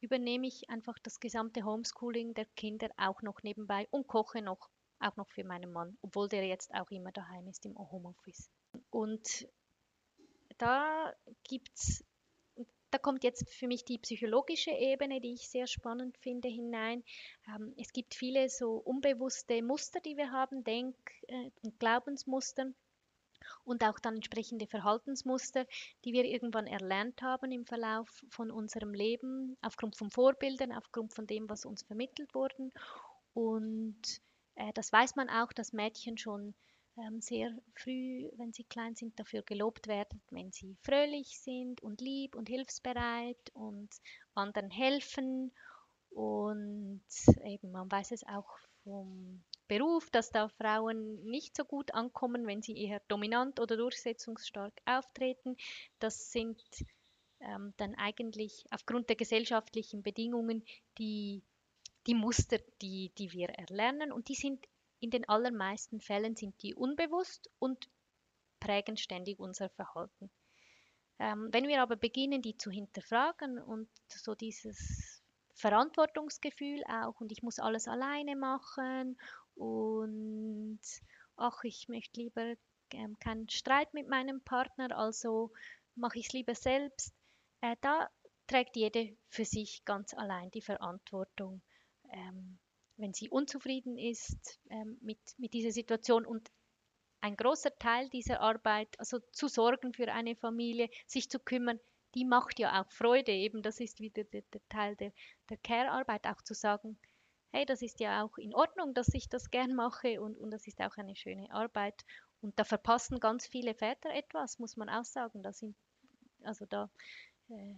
übernehme ich einfach das gesamte Homeschooling der Kinder auch noch nebenbei und koche noch, auch noch für meinen Mann, obwohl der jetzt auch immer daheim ist im Homeoffice. Und da gibt's da kommt jetzt für mich die psychologische Ebene, die ich sehr spannend finde, hinein. Ähm, es gibt viele so unbewusste Muster, die wir haben, Denk- äh, und Glaubensmuster und auch dann entsprechende Verhaltensmuster, die wir irgendwann erlernt haben im Verlauf von unserem Leben, aufgrund von Vorbildern, aufgrund von dem, was uns vermittelt wurde. Und äh, das weiß man auch, dass Mädchen schon sehr früh, wenn sie klein sind, dafür gelobt werden, wenn sie fröhlich sind und lieb und hilfsbereit und anderen helfen. Und eben, man weiß es auch vom Beruf, dass da Frauen nicht so gut ankommen, wenn sie eher dominant oder durchsetzungsstark auftreten. Das sind ähm, dann eigentlich aufgrund der gesellschaftlichen Bedingungen die, die Muster, die, die wir erlernen. Und die sind in den allermeisten Fällen sind die unbewusst und prägen ständig unser Verhalten. Ähm, wenn wir aber beginnen, die zu hinterfragen und so dieses Verantwortungsgefühl auch und ich muss alles alleine machen und ach, ich möchte lieber ähm, keinen Streit mit meinem Partner, also mache ich es lieber selbst. Äh, da trägt jede für sich ganz allein die Verantwortung, ähm, wenn sie unzufrieden ist ähm, mit, mit dieser Situation. Und ein großer Teil dieser Arbeit, also zu sorgen für eine Familie, sich zu kümmern, die macht ja auch Freude. Eben das ist wieder der, der Teil der, der Care-Arbeit, auch zu sagen, hey, das ist ja auch in Ordnung, dass ich das gern mache und, und das ist auch eine schöne Arbeit. Und da verpassen ganz viele Väter etwas, muss man auch sagen. Da sind, also da äh,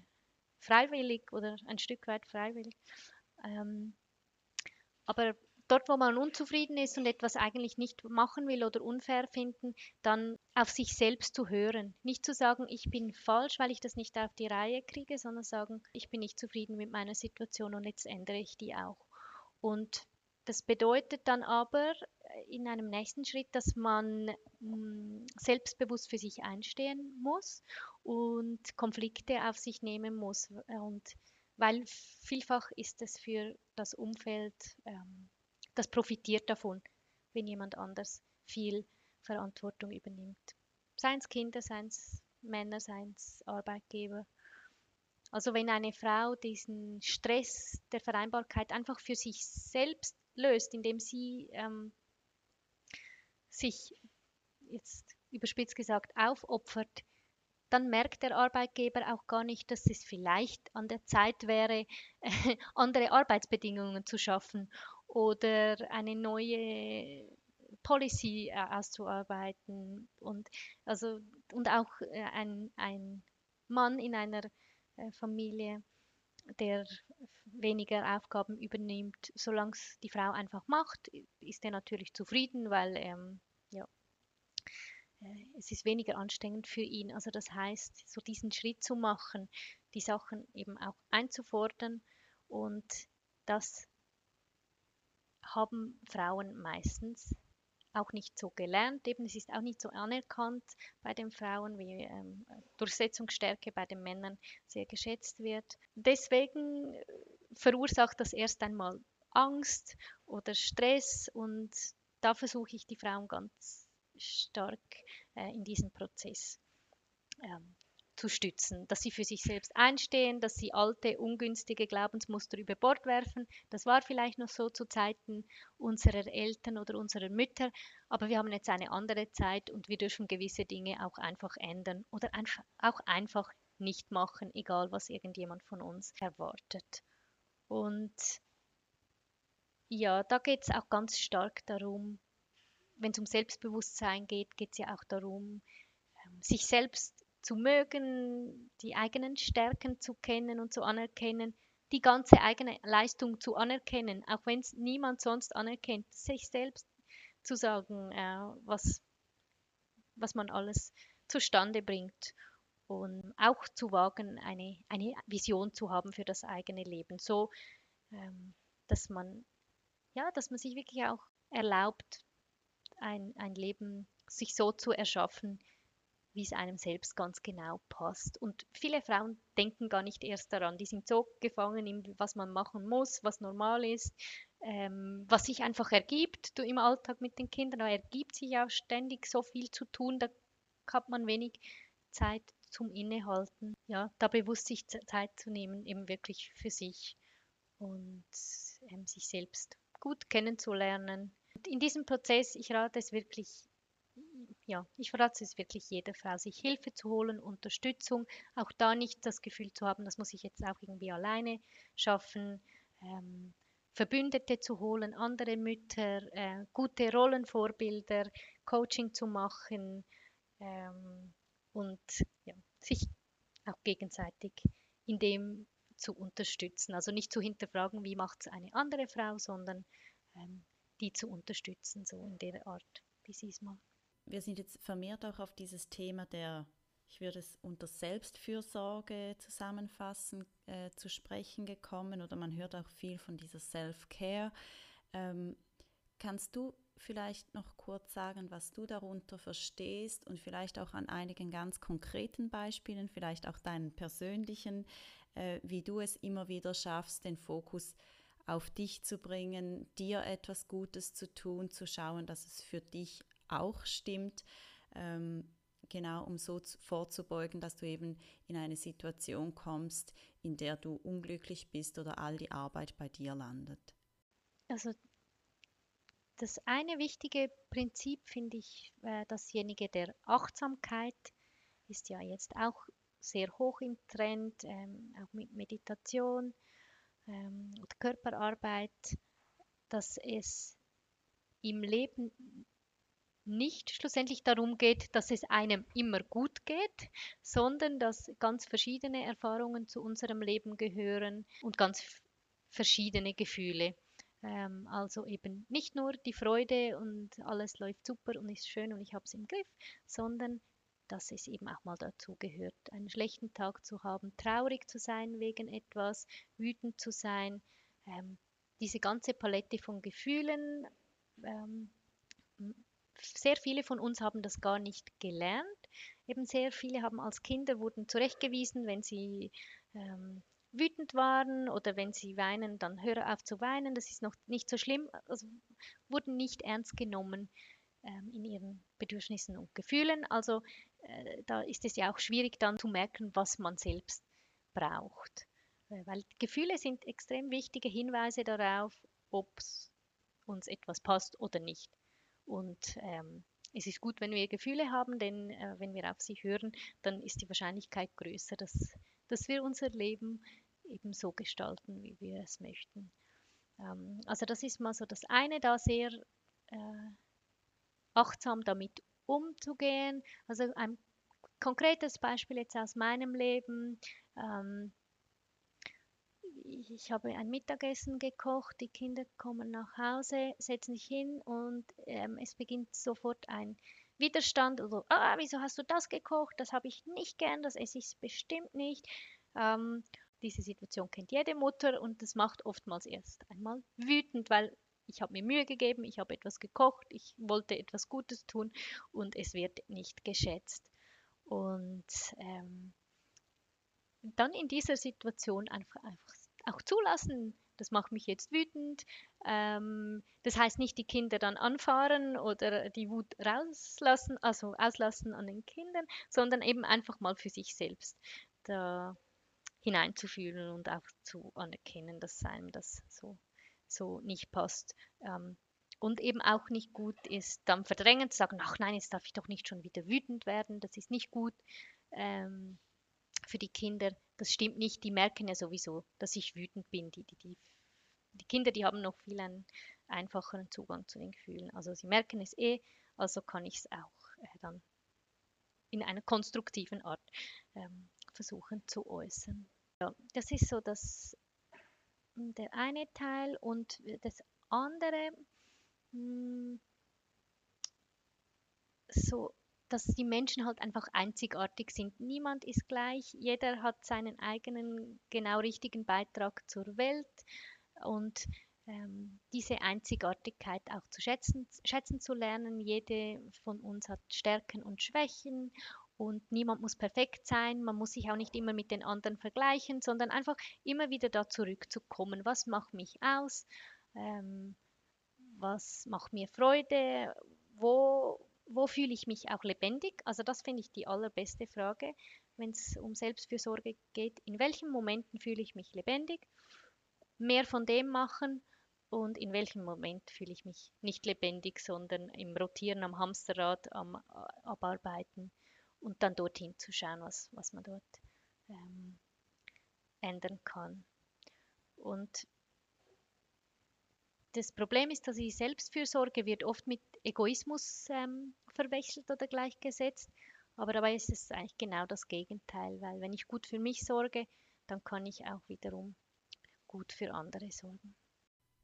freiwillig oder ein Stück weit freiwillig. Ähm, aber dort, wo man unzufrieden ist und etwas eigentlich nicht machen will oder unfair finden, dann auf sich selbst zu hören. Nicht zu sagen, ich bin falsch, weil ich das nicht auf die Reihe kriege, sondern sagen, ich bin nicht zufrieden mit meiner Situation und jetzt ändere ich die auch. Und das bedeutet dann aber äh, in einem nächsten Schritt, dass man mh, hm, selbstbewusst für sich einstehen muss und Konflikte auf sich nehmen muss. Und weil vielfach ist es für das Umfeld, ähm, das profitiert davon, wenn jemand anders viel Verantwortung übernimmt. Seien es Kinder, seien es Männer, seien es Arbeitgeber. Also wenn eine Frau diesen Stress der Vereinbarkeit einfach für sich selbst löst, indem sie ähm, sich jetzt überspitzt gesagt aufopfert, dann merkt der Arbeitgeber auch gar nicht, dass es vielleicht an der Zeit wäre, äh, andere Arbeitsbedingungen zu schaffen oder eine neue Policy äh, auszuarbeiten. Und also und auch äh, ein, ein Mann in einer äh, Familie, der weniger Aufgaben übernimmt, solange es die Frau einfach macht, ist er natürlich zufrieden, weil ähm, ja, es ist weniger anstrengend für ihn. Also das heißt, so diesen Schritt zu machen, die Sachen eben auch einzufordern und das haben Frauen meistens auch nicht so gelernt. Eben, es ist auch nicht so anerkannt bei den Frauen, wie ähm, Durchsetzungsstärke bei den Männern sehr geschätzt wird. Deswegen äh, verursacht das erst einmal Angst oder Stress und da versuche ich die Frauen ganz stark äh, in diesem Prozess ähm, zu stützen, dass sie für sich selbst einstehen, dass sie alte, ungünstige Glaubensmuster über Bord werfen. Das war vielleicht noch so zu Zeiten unserer Eltern oder unserer Mütter, aber wir haben jetzt eine andere Zeit und wir dürfen gewisse Dinge auch einfach ändern oder einfach, auch einfach nicht machen, egal was irgendjemand von uns erwartet. Und ja, da geht es auch ganz stark darum, wenn es um Selbstbewusstsein geht, geht es ja auch darum, ähm, sich selbst zu mögen, die eigenen Stärken zu kennen und zu anerkennen, die ganze eigene Leistung zu anerkennen, auch wenn es niemand sonst anerkennt, sich selbst zu sagen, äh, was, was man alles zustande bringt und auch zu wagen, eine, eine Vision zu haben für das eigene Leben, so ähm, dass man ja, dass man sich wirklich auch erlaubt, ein, ein Leben sich so zu erschaffen, wie es einem selbst ganz genau passt. Und viele Frauen denken gar nicht erst daran. Die sind so gefangen in was man machen muss, was normal ist, ähm, was sich einfach ergibt du, im Alltag mit den Kindern. Da ergibt sich ja ständig so viel zu tun, da hat man wenig Zeit zum Innehalten. Ja, da bewusst sich Zeit zu nehmen, eben wirklich für sich und ähm, sich selbst gut kennenzulernen. In diesem Prozess, ich rate es wirklich ja, ich verrate es wirklich jeder Frau, sich Hilfe zu holen, Unterstützung, auch da nicht das Gefühl zu haben, das muss ich jetzt auch irgendwie alleine schaffen, ähm, Verbündete zu holen, andere Mütter, äh, gute Rollenvorbilder, Coaching zu machen ähm, und ja, sich auch gegenseitig in dem zu unterstützen. Also nicht zu hinterfragen, wie macht es eine andere Frau, sondern ähm, die zu unterstützen, so in der Art, wie sie es machen. Wir sind jetzt vermehrt auch auf dieses Thema der, ich würde es unter Selbstfürsorge zusammenfassen, äh, zu sprechen gekommen oder man hört auch viel von dieser Self-Care. Ähm, kannst du vielleicht noch kurz sagen, was du darunter verstehst und vielleicht auch an einigen ganz konkreten Beispielen, vielleicht auch deinen persönlichen, äh, wie du es immer wieder schaffst, den Fokus auf dich zu bringen, dir etwas Gutes zu tun, zu schauen, dass es für dich auch stimmt, ähm, genau um so vorzubeugen, dass du eben in eine Situation kommst, in der du unglücklich bist oder all die Arbeit bei dir landet. Also das eine wichtige Prinzip finde ich, äh, dasjenige der Achtsamkeit ist ja jetzt auch sehr hoch im Trend, ähm, auch mit Meditation ähm, Körperarbeit, dass es im Leben nicht schlussendlich darum geht, dass es einem immer gut geht, sondern dass ganz verschiedene Erfahrungen zu unserem Leben gehören und ganz verschiedene Gefühle. Ähm, also eben nicht nur die Freude und alles läuft super und ist schön und ich habe es im Griff, sondern dass es eben auch mal dazu gehört, einen schlechten Tag zu haben, traurig zu sein wegen etwas, wütend zu sein. Ähm, diese ganze Palette von Gefühlen, ähm, sehr viele von uns haben das gar nicht gelernt. Eben sehr viele haben als Kinder wurden zurechtgewiesen, wenn sie ähm, wütend waren oder wenn sie weinen, dann höre auf zu weinen, das ist noch nicht so schlimm, also wurden nicht ernst genommen ähm, in ihren Bedürfnissen und Gefühlen. Also da ist es ja auch schwierig dann zu merken, was man selbst braucht. Äh, weil Gefühle sind extrem wichtige Hinweise darauf, ob uns etwas passt oder nicht. Und ähm, es ist gut, wenn wir Gefühle haben, denn äh, wenn wir auf sie hören, dann ist die Wahrscheinlichkeit größer, dass dass wir unser Leben eben so gestalten, wie wir es möchten. Ähm, also das ist mal so das eine, da sehr äh, achtsam damit umzugehen. Also ein konkretes Beispiel jetzt aus meinem Leben. Ähm, ich habe ein Mittagessen gekocht, die Kinder kommen nach Hause, setzen sich hin und ähm, es beginnt sofort ein Widerstand oder ah, wieso hast du das gekocht? Das habe ich nicht gern, das esse ich bestimmt nicht. Ähm, diese Situation kennt jede Mutter und das macht oftmals erst einmal wütend, weil ich habe mir Mühe gegeben, ich habe etwas gekocht, ich wollte etwas Gutes tun und es wird nicht geschätzt. Und ähm, dann in dieser Situation einfach, einfach auch zulassen, das macht mich jetzt wütend. Ähm, das heißt nicht die Kinder dann anfahren oder die Wut rauslassen, also auslassen an den Kindern, sondern eben einfach mal für sich selbst da hineinzufühlen und auch zu anerkennen, dass einem das so, so nicht passt. Ähm, und eben auch nicht gut ist, dann verdrängen zu sagen, ach nein, jetzt darf ich doch nicht schon wieder wütend werden, das ist nicht gut. Ähm, für die Kinder, das stimmt nicht, die merken ja sowieso, dass ich wütend bin. Die, die, die, die Kinder, die haben noch viel einen einfacheren Zugang zu den Gefühlen. Also sie merken es eh, also kann ich es auch äh, dann in einer konstruktiven Art ähm, versuchen zu äußern. Ja, das ist so das, der eine Teil und das andere, mh, hm, so dass die Menschen halt einfach einzigartig sind. Niemand ist gleich, jeder hat seinen eigenen genau richtigen Beitrag zur Welt und ähm, diese Einzigartigkeit auch zu schätzen, schätzen zu lernen. Jede von uns hat Stärken und Schwächen und niemand muss perfekt sein. Man muss sich auch nicht immer mit den anderen vergleichen, sondern einfach immer wieder da zurückzukommen. Was macht mich aus? Ähm, was macht mir Freude? Wo, wo fühle ich mich auch lebendig? Also das finde ich die allerbeste Frage, wenn es um Selbstfürsorge geht. In welchen Momenten fühle ich mich lebendig? Mehr von dem machen und in welchem Moment fühle ich mich nicht lebendig, sondern im Rotieren am Hamsterrad, am äh, Abarbeiten und dann dorthin zu schauen, was, was man dort ähm, ändern kann. Und das Problem ist, dass die Selbstfürsorge wird oft mit Egoismus ähm, verwechselt oder gleichgesetzt. Aber dabei ist es eigentlich genau das Gegenteil, weil wenn ich gut für mich sorge, dann kann ich auch wiederum gut für andere sorgen.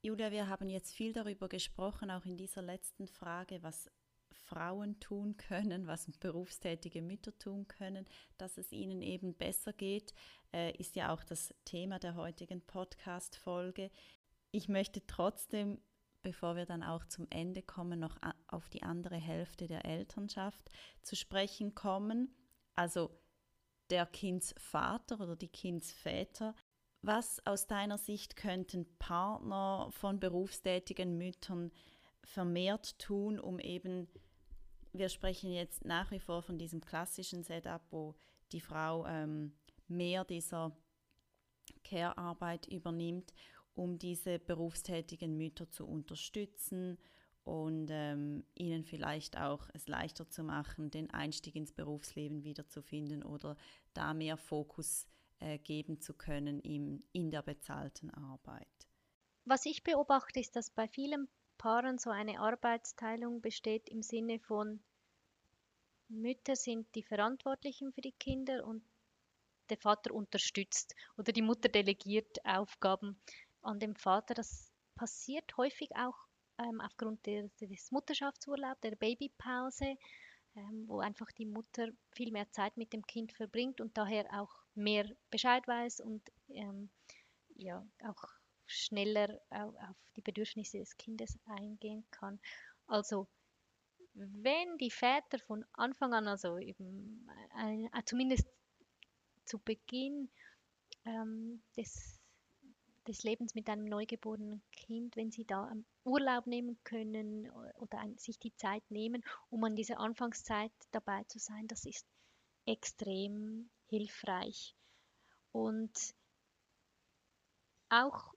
Julia, wir haben jetzt viel darüber gesprochen, auch in dieser letzten Frage, was Frauen tun können, was berufstätige Mütter tun können, dass es ihnen eben besser geht, äh, ist ja auch das Thema der heutigen Podcast-Folge. Ich möchte trotzdem, bevor wir dann auch zum Ende kommen, noch auf die andere Hälfte der Elternschaft zu sprechen kommen. Also der Kindsvater oder die Kindsväter. Was aus deiner Sicht könnten Partner von berufstätigen Müttern vermehrt tun, um eben wir sprechen jetzt nach wie vor von diesem klassischen Setup, wo die Frau ähm, mehr dieser Care-Arbeit übernimmt, um diese berufstätigen Mütter zu unterstützen und ähm, ihnen vielleicht auch es leichter zu machen, den Einstieg ins Berufsleben wiederzufinden oder da mehr Fokus äh, geben zu können im, in der bezahlten Arbeit. Was ich beobachte, ist, dass bei vielen Paaren so eine Arbeitsteilung besteht im Sinne von Mütter sind die Verantwortlichen für die Kinder und der Vater unterstützt oder die Mutter delegiert Aufgaben an den Vater. Das passiert häufig auch ähm, aufgrund der, des Mutterschaftsurlaubs, der Babypause, ähm, wo einfach die Mutter viel mehr Zeit mit dem Kind verbringt und daher auch mehr Bescheid weiß und ähm, ja, auch schneller auf, die Bedürfnisse des Kindes eingehen kann. Also wenn die Väter von Anfang an, also eben äh, äh, zumindest zu Beginn ähm, des, des Lebens mit einem neugeborenen Kind, wenn sie da Urlaub nehmen können oder ein, sich die Zeit nehmen, um an dieser Anfangszeit dabei zu sein, das ist extrem hilfreich. Und auch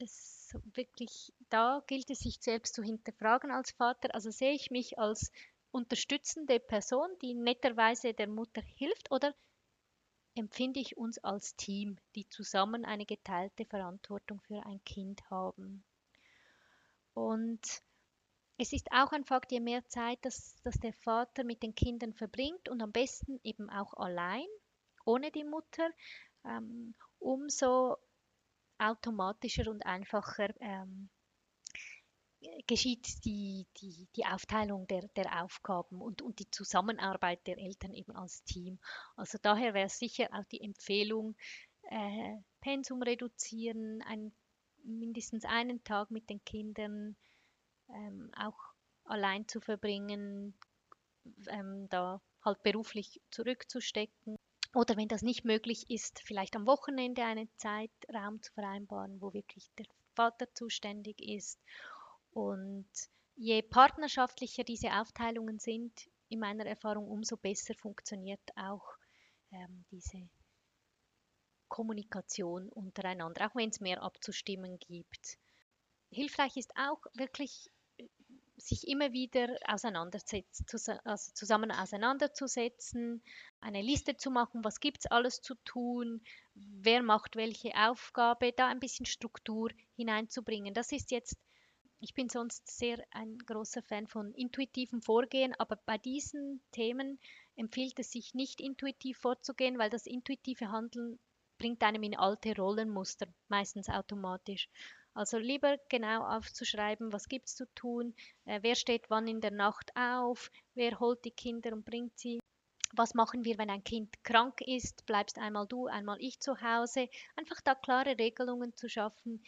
es wirklich, da gilt es sich selbst zu hinterfragen als Vater. Also sehe ich mich als unterstützende Person, die netterweise der Mutter hilft, oder empfinde ich uns als Team, die zusammen eine geteilte Verantwortung für ein Kind haben. Und es ist auch ein Fakt, je mehr Zeit, dass, dass der Vater mit den Kindern verbringt und am besten eben auch allein, ohne die Mutter, ähm, umso automatischer und einfacher ähm, geschieht die, die, die Aufteilung der, der Aufgaben und, und die Zusammenarbeit der Eltern eben als Team. Also daher wäre sicher auch die Empfehlung, äh, Pensum reduzieren, ein, mindestens einen Tag mit den Kindern ähm, auch allein zu verbringen, ähm, da halt beruflich zurückzustecken oder wenn das nicht möglich ist, vielleicht am Wochenende einen Zeitraum zu vereinbaren, wo wirklich der Vater zuständig ist. Und je partnerschaftlicher diese Aufteilungen sind, in meiner Erfahrung, umso besser funktioniert auch ähm, diese Kommunikation untereinander, auch wenn es mehr abzustimmen gibt. Hilfreich ist auch wirklich sich immer wieder also zusammen auseinanderzusetzen, eine Liste zu machen, was gibt es alles zu tun, wer macht welche Aufgabe, da ein bisschen Struktur hineinzubringen. Das ist jetzt, ich bin sonst sehr ein großer Fan von intuitivem Vorgehen, aber bei diesen Themen empfiehlt es sich nicht intuitiv vorzugehen, weil das intuitive Handeln bringt einem in alte Rollenmuster, meistens automatisch. Also lieber genau aufzuschreiben, was gibt es zu tun, äh, wer steht wann in der Nacht auf, wer holt die Kinder und bringt sie. Was machen wir, wenn ein Kind krank ist? Bleibst einmal du, einmal ich zu Hause. Einfach da klare Regelungen zu schaffen,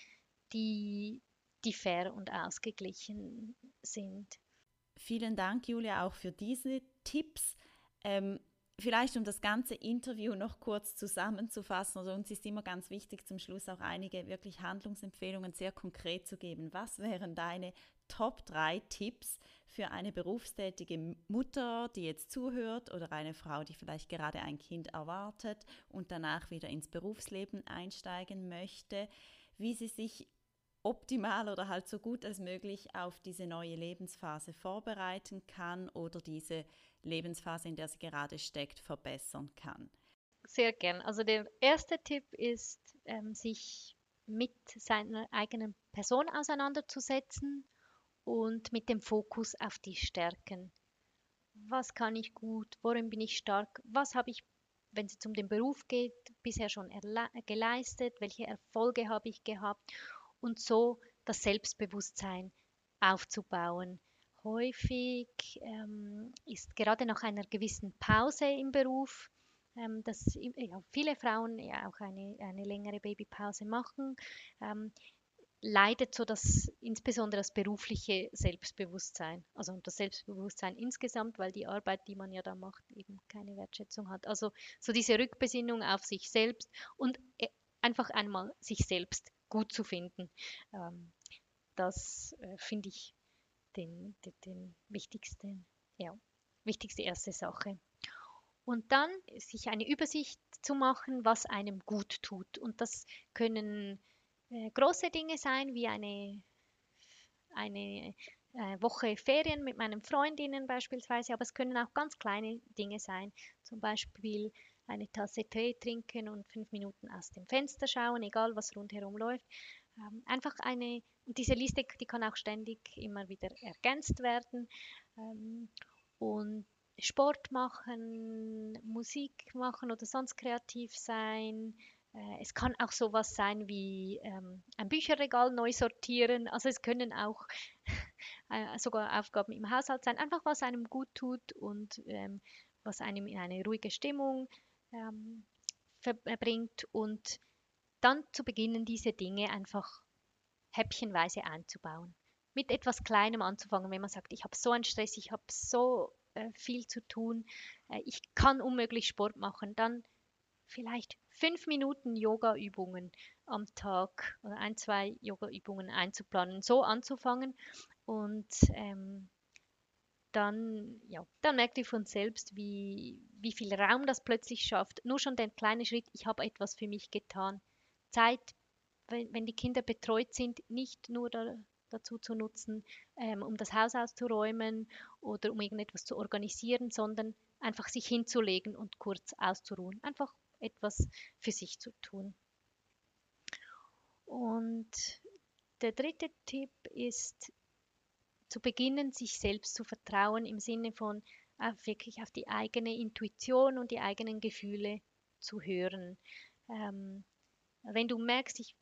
die, die fair und ausgeglichen sind. Vielen Dank, Julia, auch für diese Tipps. Ähm, Vielleicht um das ganze Interview noch kurz zusammenzufassen, also uns ist immer ganz wichtig, zum Schluss auch einige wirklich Handlungsempfehlungen sehr konkret zu geben. Was wären deine Top 3 Tipps für eine berufstätige Mutter, die jetzt zuhört oder eine Frau, die vielleicht gerade ein Kind erwartet und danach wieder ins Berufsleben einsteigen möchte, wie sie sich optimal oder halt so gut als möglich auf diese neue Lebensphase vorbereiten kann oder diese Lebensphase, in der sie gerade steckt, verbessern kann? Sehr gern. Also der erste Tipp ist, ähm, sich mit seiner eigenen Person auseinanderzusetzen und mit dem Fokus auf die Stärken. Was kann ich gut? Worin bin ich stark? Was habe ich, wenn es um den Beruf geht, bisher schon geleistet? Welche Erfolge habe ich gehabt? Und so das Selbstbewusstsein aufzubauen. Häufig ähm, ist gerade nach einer gewissen Pause im Beruf, ähm, dass ja, viele Frauen ja auch eine, eine längere Babypause machen, ähm, leidet so das insbesondere das berufliche Selbstbewusstsein, also das Selbstbewusstsein insgesamt, weil die Arbeit, die man ja da macht, eben keine Wertschätzung hat. Also so diese Rückbesinnung auf sich selbst und äh, einfach einmal sich selbst gut zu finden. Ähm, das äh, finde ich den, den, den wichtigsten, ja, wichtigste erste Sache. Und dann sich eine Übersicht zu machen, was einem gut tut. Und das können äh, große Dinge sein, wie eine, eine äh, Woche Ferien mit meinen Freundinnen beispielsweise, aber es können auch ganz kleine Dinge sein, zum Beispiel eine Tasse Tee trinken und fünf Minuten aus dem Fenster schauen, egal was rundherum läuft. Ähm, einfach eine, und diese Liste, die kann auch ständig immer wieder ergänzt werden. Ähm, und Sport machen, Musik machen oder sonst kreativ sein. Äh, es kann auch sowas sein wie ähm, ein Bücherregal neu sortieren. Also es können auch äh, sogar Aufgaben im Haushalt sein. Einfach was einem gut tut und ähm, was einem in eine ruhige Stimmung ähm, verbringt und dann zu beginnen, diese Dinge einfach häppchenweise einzubauen. Mit etwas Kleinem anzufangen, wenn man sagt, ich habe so einen Stress, ich habe so äh, viel zu tun, äh, ich kann unmöglich Sport machen, dann vielleicht fünf Minuten Yoga-Übungen am Tag oder ein, zwei Yoga-Übungen einzuplanen, so anzufangen und ähm, dann, ja, dann merkt ihr von selbst, wie, wie viel Raum das plötzlich schafft. Nur schon der kleine Schritt, ich habe etwas für mich getan. Zeit, wenn, wenn die Kinder betreut sind, nicht nur da, dazu zu nutzen, ähm, um das Haus auszuräumen oder um irgendetwas zu organisieren, sondern einfach sich hinzulegen und kurz auszuruhen. Einfach etwas für sich zu tun. Und der dritte Tipp ist, zu beginnen, sich selbst zu vertrauen im Sinne von äh, wirklich auf die eigene Intuition und die eigenen Gefühle zu hören. Ähm, wenn du merkst, ich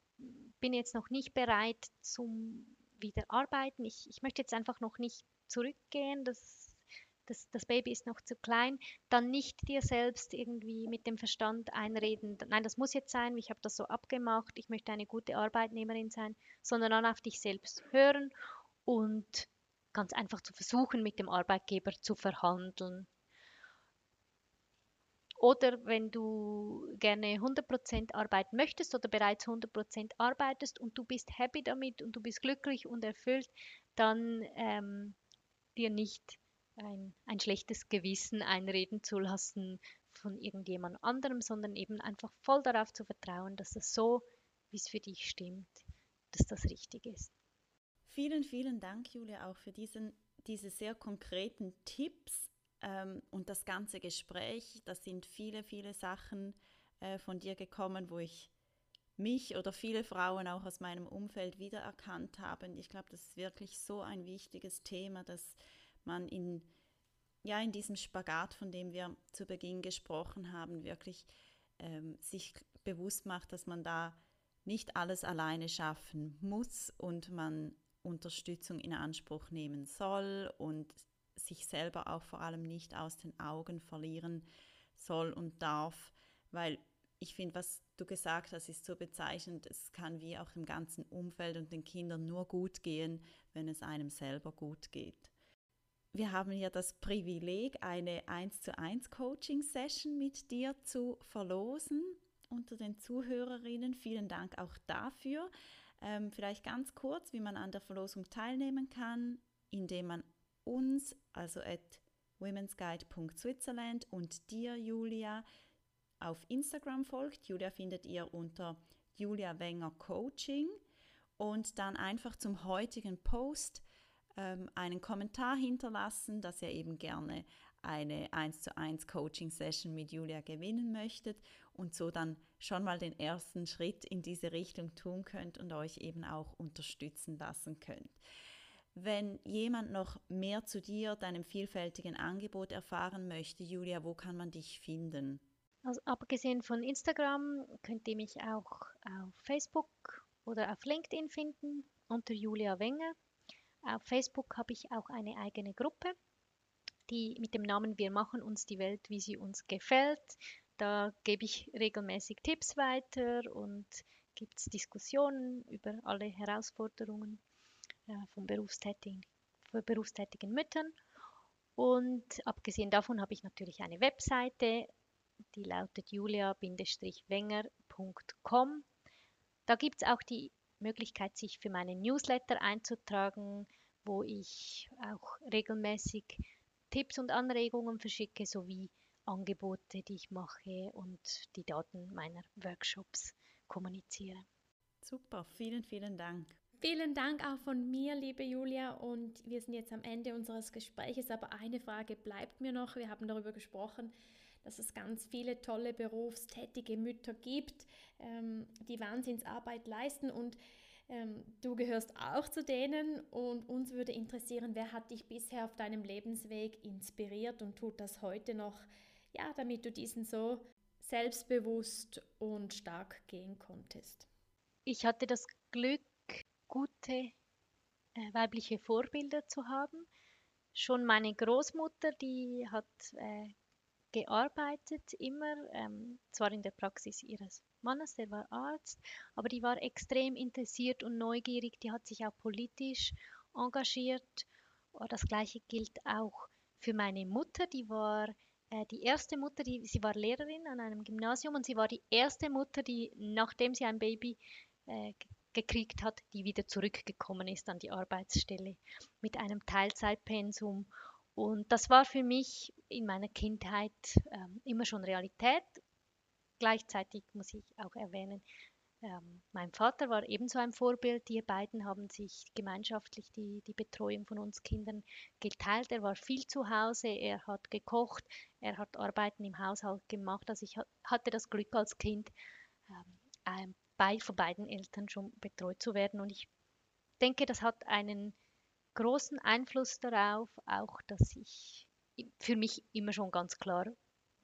bin jetzt noch nicht bereit zum Wiederarbeiten, ich, ich möchte jetzt einfach noch nicht zurückgehen, das, das, das Baby ist noch zu klein, dann nicht dir selbst irgendwie mit dem Verstand einreden, nein, das muss jetzt sein, ich habe das so abgemacht, ich möchte eine gute Arbeitnehmerin sein, sondern dann auf dich selbst hören und ganz einfach zu versuchen, mit dem Arbeitgeber zu verhandeln. Oder wenn du gerne 100% arbeiten möchtest oder bereits 100% arbeitest und du bist happy damit und du bist glücklich und erfüllt, dann ähm, dir nicht ein, ein schlechtes Gewissen einreden zu lassen von irgendjemand anderem, sondern eben einfach voll darauf zu vertrauen, dass es so, wie es für dich stimmt, dass das richtig ist. Vielen, vielen Dank, Julia, auch für diesen, diese sehr konkreten Tipps ähm, und das ganze Gespräch. Da sind viele, viele Sachen äh, von dir gekommen, wo ich mich oder viele Frauen auch aus meinem Umfeld wiedererkannt habe. Ich glaube, das ist wirklich so ein wichtiges Thema, dass man in, ja, in diesem Spagat, von dem wir zu Beginn gesprochen haben, wirklich ähm, sich bewusst macht, dass man da nicht alles alleine schaffen muss und man Unterstützung in Anspruch nehmen soll und sich selber auch vor allem nicht aus den Augen verlieren soll und darf, weil ich finde, was du gesagt hast, ist so bezeichnend. Es kann wie auch im ganzen Umfeld und den Kindern nur gut gehen, wenn es einem selber gut geht. Wir haben ja das Privileg, eine 1 zu 1 Coaching-Session mit dir zu verlosen unter den Zuhörerinnen. Vielen Dank auch dafür. Ähm, vielleicht ganz kurz, wie man an der Verlosung teilnehmen kann, indem man uns, also at womensguide.switzerland und dir, Julia, auf Instagram folgt. Julia findet ihr unter Julia Wenger Coaching und dann einfach zum heutigen Post ähm, einen Kommentar hinterlassen, dass ihr eben gerne eine 1 zu 1 Coaching Session mit Julia gewinnen möchtet und so dann schon mal den ersten Schritt in diese Richtung tun könnt und euch eben auch unterstützen lassen könnt. Wenn jemand noch mehr zu dir, deinem vielfältigen Angebot erfahren möchte, Julia, wo kann man dich finden? Also abgesehen von Instagram könnt ihr mich auch auf Facebook oder auf LinkedIn finden. unter Julia Wenger. Auf Facebook habe ich auch eine eigene Gruppe, die mit dem Namen Wir machen uns die Welt, wie sie uns gefällt. Da gebe ich regelmäßig Tipps weiter und gibt es Diskussionen über alle Herausforderungen äh, von berufstätigen, von berufstätigen Müttern. Und abgesehen davon habe ich natürlich eine Webseite, die lautet julia-wenger.com. Da gibt es auch die Möglichkeit, sich für meinen Newsletter einzutragen, wo ich auch regelmäßig Tipps und Anregungen verschicke, sowie Angebote, die ich mache und die Daten meiner Workshops kommuniziere. Super, vielen, vielen Dank. Vielen Dank auch von mir, liebe Julia. Und wir sind jetzt am Ende unseres Gespräches, aber eine Frage bleibt mir noch. Wir haben darüber gesprochen, dass es ganz viele tolle berufstätige Mütter gibt, ähm, die Wahnsinnsarbeit leisten und ähm, du gehörst auch zu denen und uns würde interessieren, wer hat dich bisher auf deinem Lebensweg inspiriert und tut das heute noch, ja, damit du diesen so selbstbewusst und stark gehen konntest? Ich hatte das Glück, gute äh, weibliche Vorbilder zu haben. Schon meine Großmutter, die hat äh, gearbeitet immer, ähm, zwar in der Praxis ihres Mannes, der war Arzt, aber die war extrem interessiert und neugierig, die hat sich auch politisch engagiert. Oh, das gleiche gilt auch für meine Mutter, die war äh, die erste Mutter, die, sie war Lehrerin an einem Gymnasium und sie war die erste Mutter, die nachdem sie ein Baby äh, gekriegt hat, die wieder zurückgekommen ist an die Arbeitsstelle mit einem Teilzeitpensum und das war für mich in meiner Kindheit ähm, immer schon Realität. Gleichzeitig muss ich auch erwähnen, ähm, mein Vater war ebenso ein Vorbild. Die beiden haben sich gemeinschaftlich die, die Betreuung von uns Kindern geteilt. Er war viel zu Hause, er hat gekocht, er hat Arbeiten im Haushalt gemacht. Also ich hatte das Glück als Kind, ähm, bei, von beiden Eltern schon betreut zu werden. Und ich denke, das hat einen großen Einfluss darauf, auch dass ich für mich immer schon ganz klar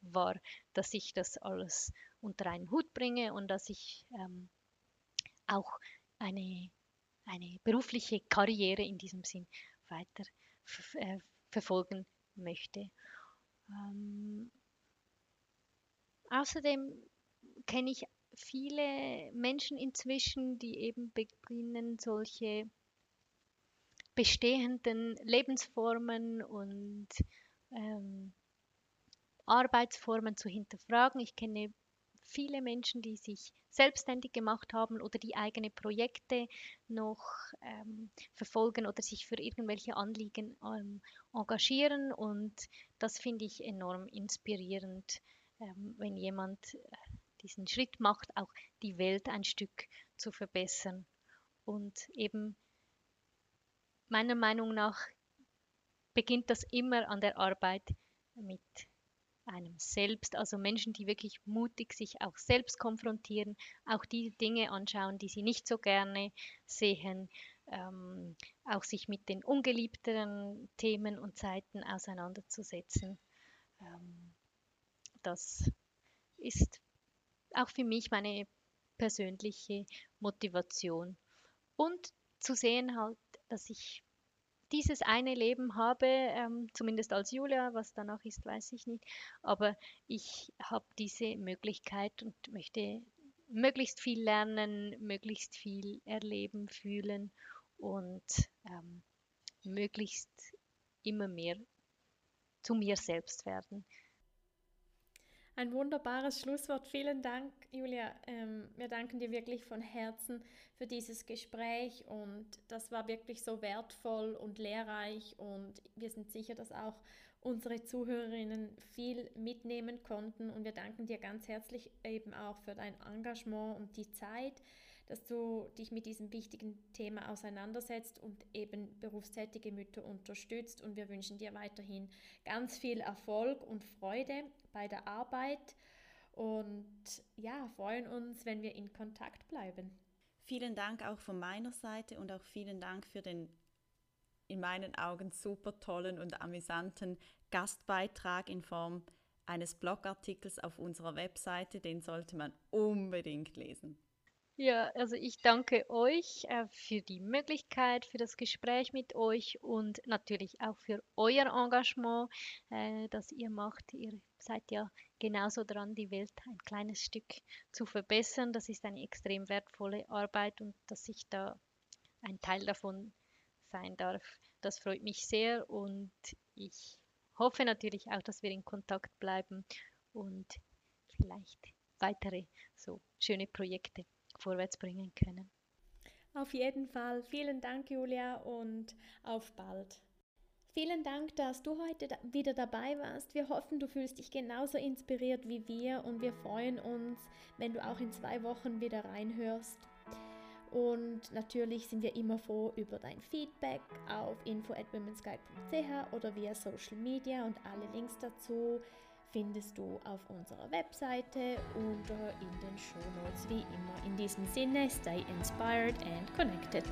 war, dass ich das alles unter einen Hut bringe und dass ich ähm, auch eine, eine berufliche Karriere in diesem Sinn weiter äh, verfolgen möchte. Ähm, außerdem kenne ich viele Menschen inzwischen, die eben beginnen, solche bestehenden Lebensformen und ähm, Arbeitsformen zu hinterfragen. Ich kenne viele Menschen, die sich selbstständig gemacht haben oder die eigene Projekte noch ähm, verfolgen oder sich für irgendwelche Anliegen ähm, engagieren. Und das finde ich enorm inspirierend, ähm, wenn jemand äh, diesen Schritt macht, auch die Welt ein Stück zu verbessern und eben meiner Meinung nach beginnt das immer an der Arbeit mit einem selbst, also Menschen, die wirklich mutig sich auch selbst konfrontieren, auch die Dinge anschauen, die sie nicht so gerne sehen, ähm, auch sich mit den ungeliebteren Themen und Zeiten auseinanderzusetzen. Ähm, das ist auch für mich meine persönliche Motivation. Und zu sehen halt, dass ich dieses eine Leben habe, ähm, zumindest als Julia, was danach ist, weiß ich nicht. Aber ich habe diese Möglichkeit und möchte möglichst viel lernen, möglichst viel erleben, fühlen und ähm, möglichst immer mehr zu mir selbst werden. Ein wunderbares Schlusswort. Vielen Dank, Julia. Ähm, wir danken dir wirklich von Herzen für dieses Gespräch und das war wirklich so wertvoll und lehrreich und wir sind sicher, dass auch unsere Zuhörerinnen viel mitnehmen konnten und wir danken dir ganz herzlich eben auch für dein Engagement und die Zeit, dass du dich mit diesem wichtigen Thema auseinandersetzt und eben berufstätige Mütter unterstützt. Und wir wünschen dir weiterhin ganz viel Erfolg und Freude bei der Arbeit und ja, freuen uns, wenn wir in Kontakt bleiben. Vielen Dank auch von meiner Seite und auch vielen Dank für den in meinen Augen super tollen und amüsanten Gastbeitrag in Form eines Blogartikels auf unserer Webseite. Den sollte man unbedingt lesen. Ja, also ich danke euch äh, für die Möglichkeit, für das Gespräch mit euch und natürlich auch für euer Engagement, äh, das ihr macht. Ihr seid ja genauso dran, die Welt ein kleines Stück zu verbessern. Das ist eine extrem wertvolle Arbeit und dass ich da ein Teil davon sein darf, das freut mich sehr und ich hoffe natürlich auch, dass wir in Kontakt bleiben und vielleicht weitere so schöne Projekte vorwärts bringen können. Auf jeden Fall. Vielen Dank, Julia, und auf bald. Vielen Dank, dass du heute wieder dabei warst. Wir hoffen, du fühlst dich genauso inspiriert wie wir und wir freuen uns, wenn du auch in zwei Wochen wieder reinhörst. Und natürlich sind wir immer froh über dein Feedback auf info@womensguide.ch oder via Social Media und alle Links dazu findest du auf unserer Webseite oder in den Show Notes wie immer. In diesem Sinne, stay inspired and connected.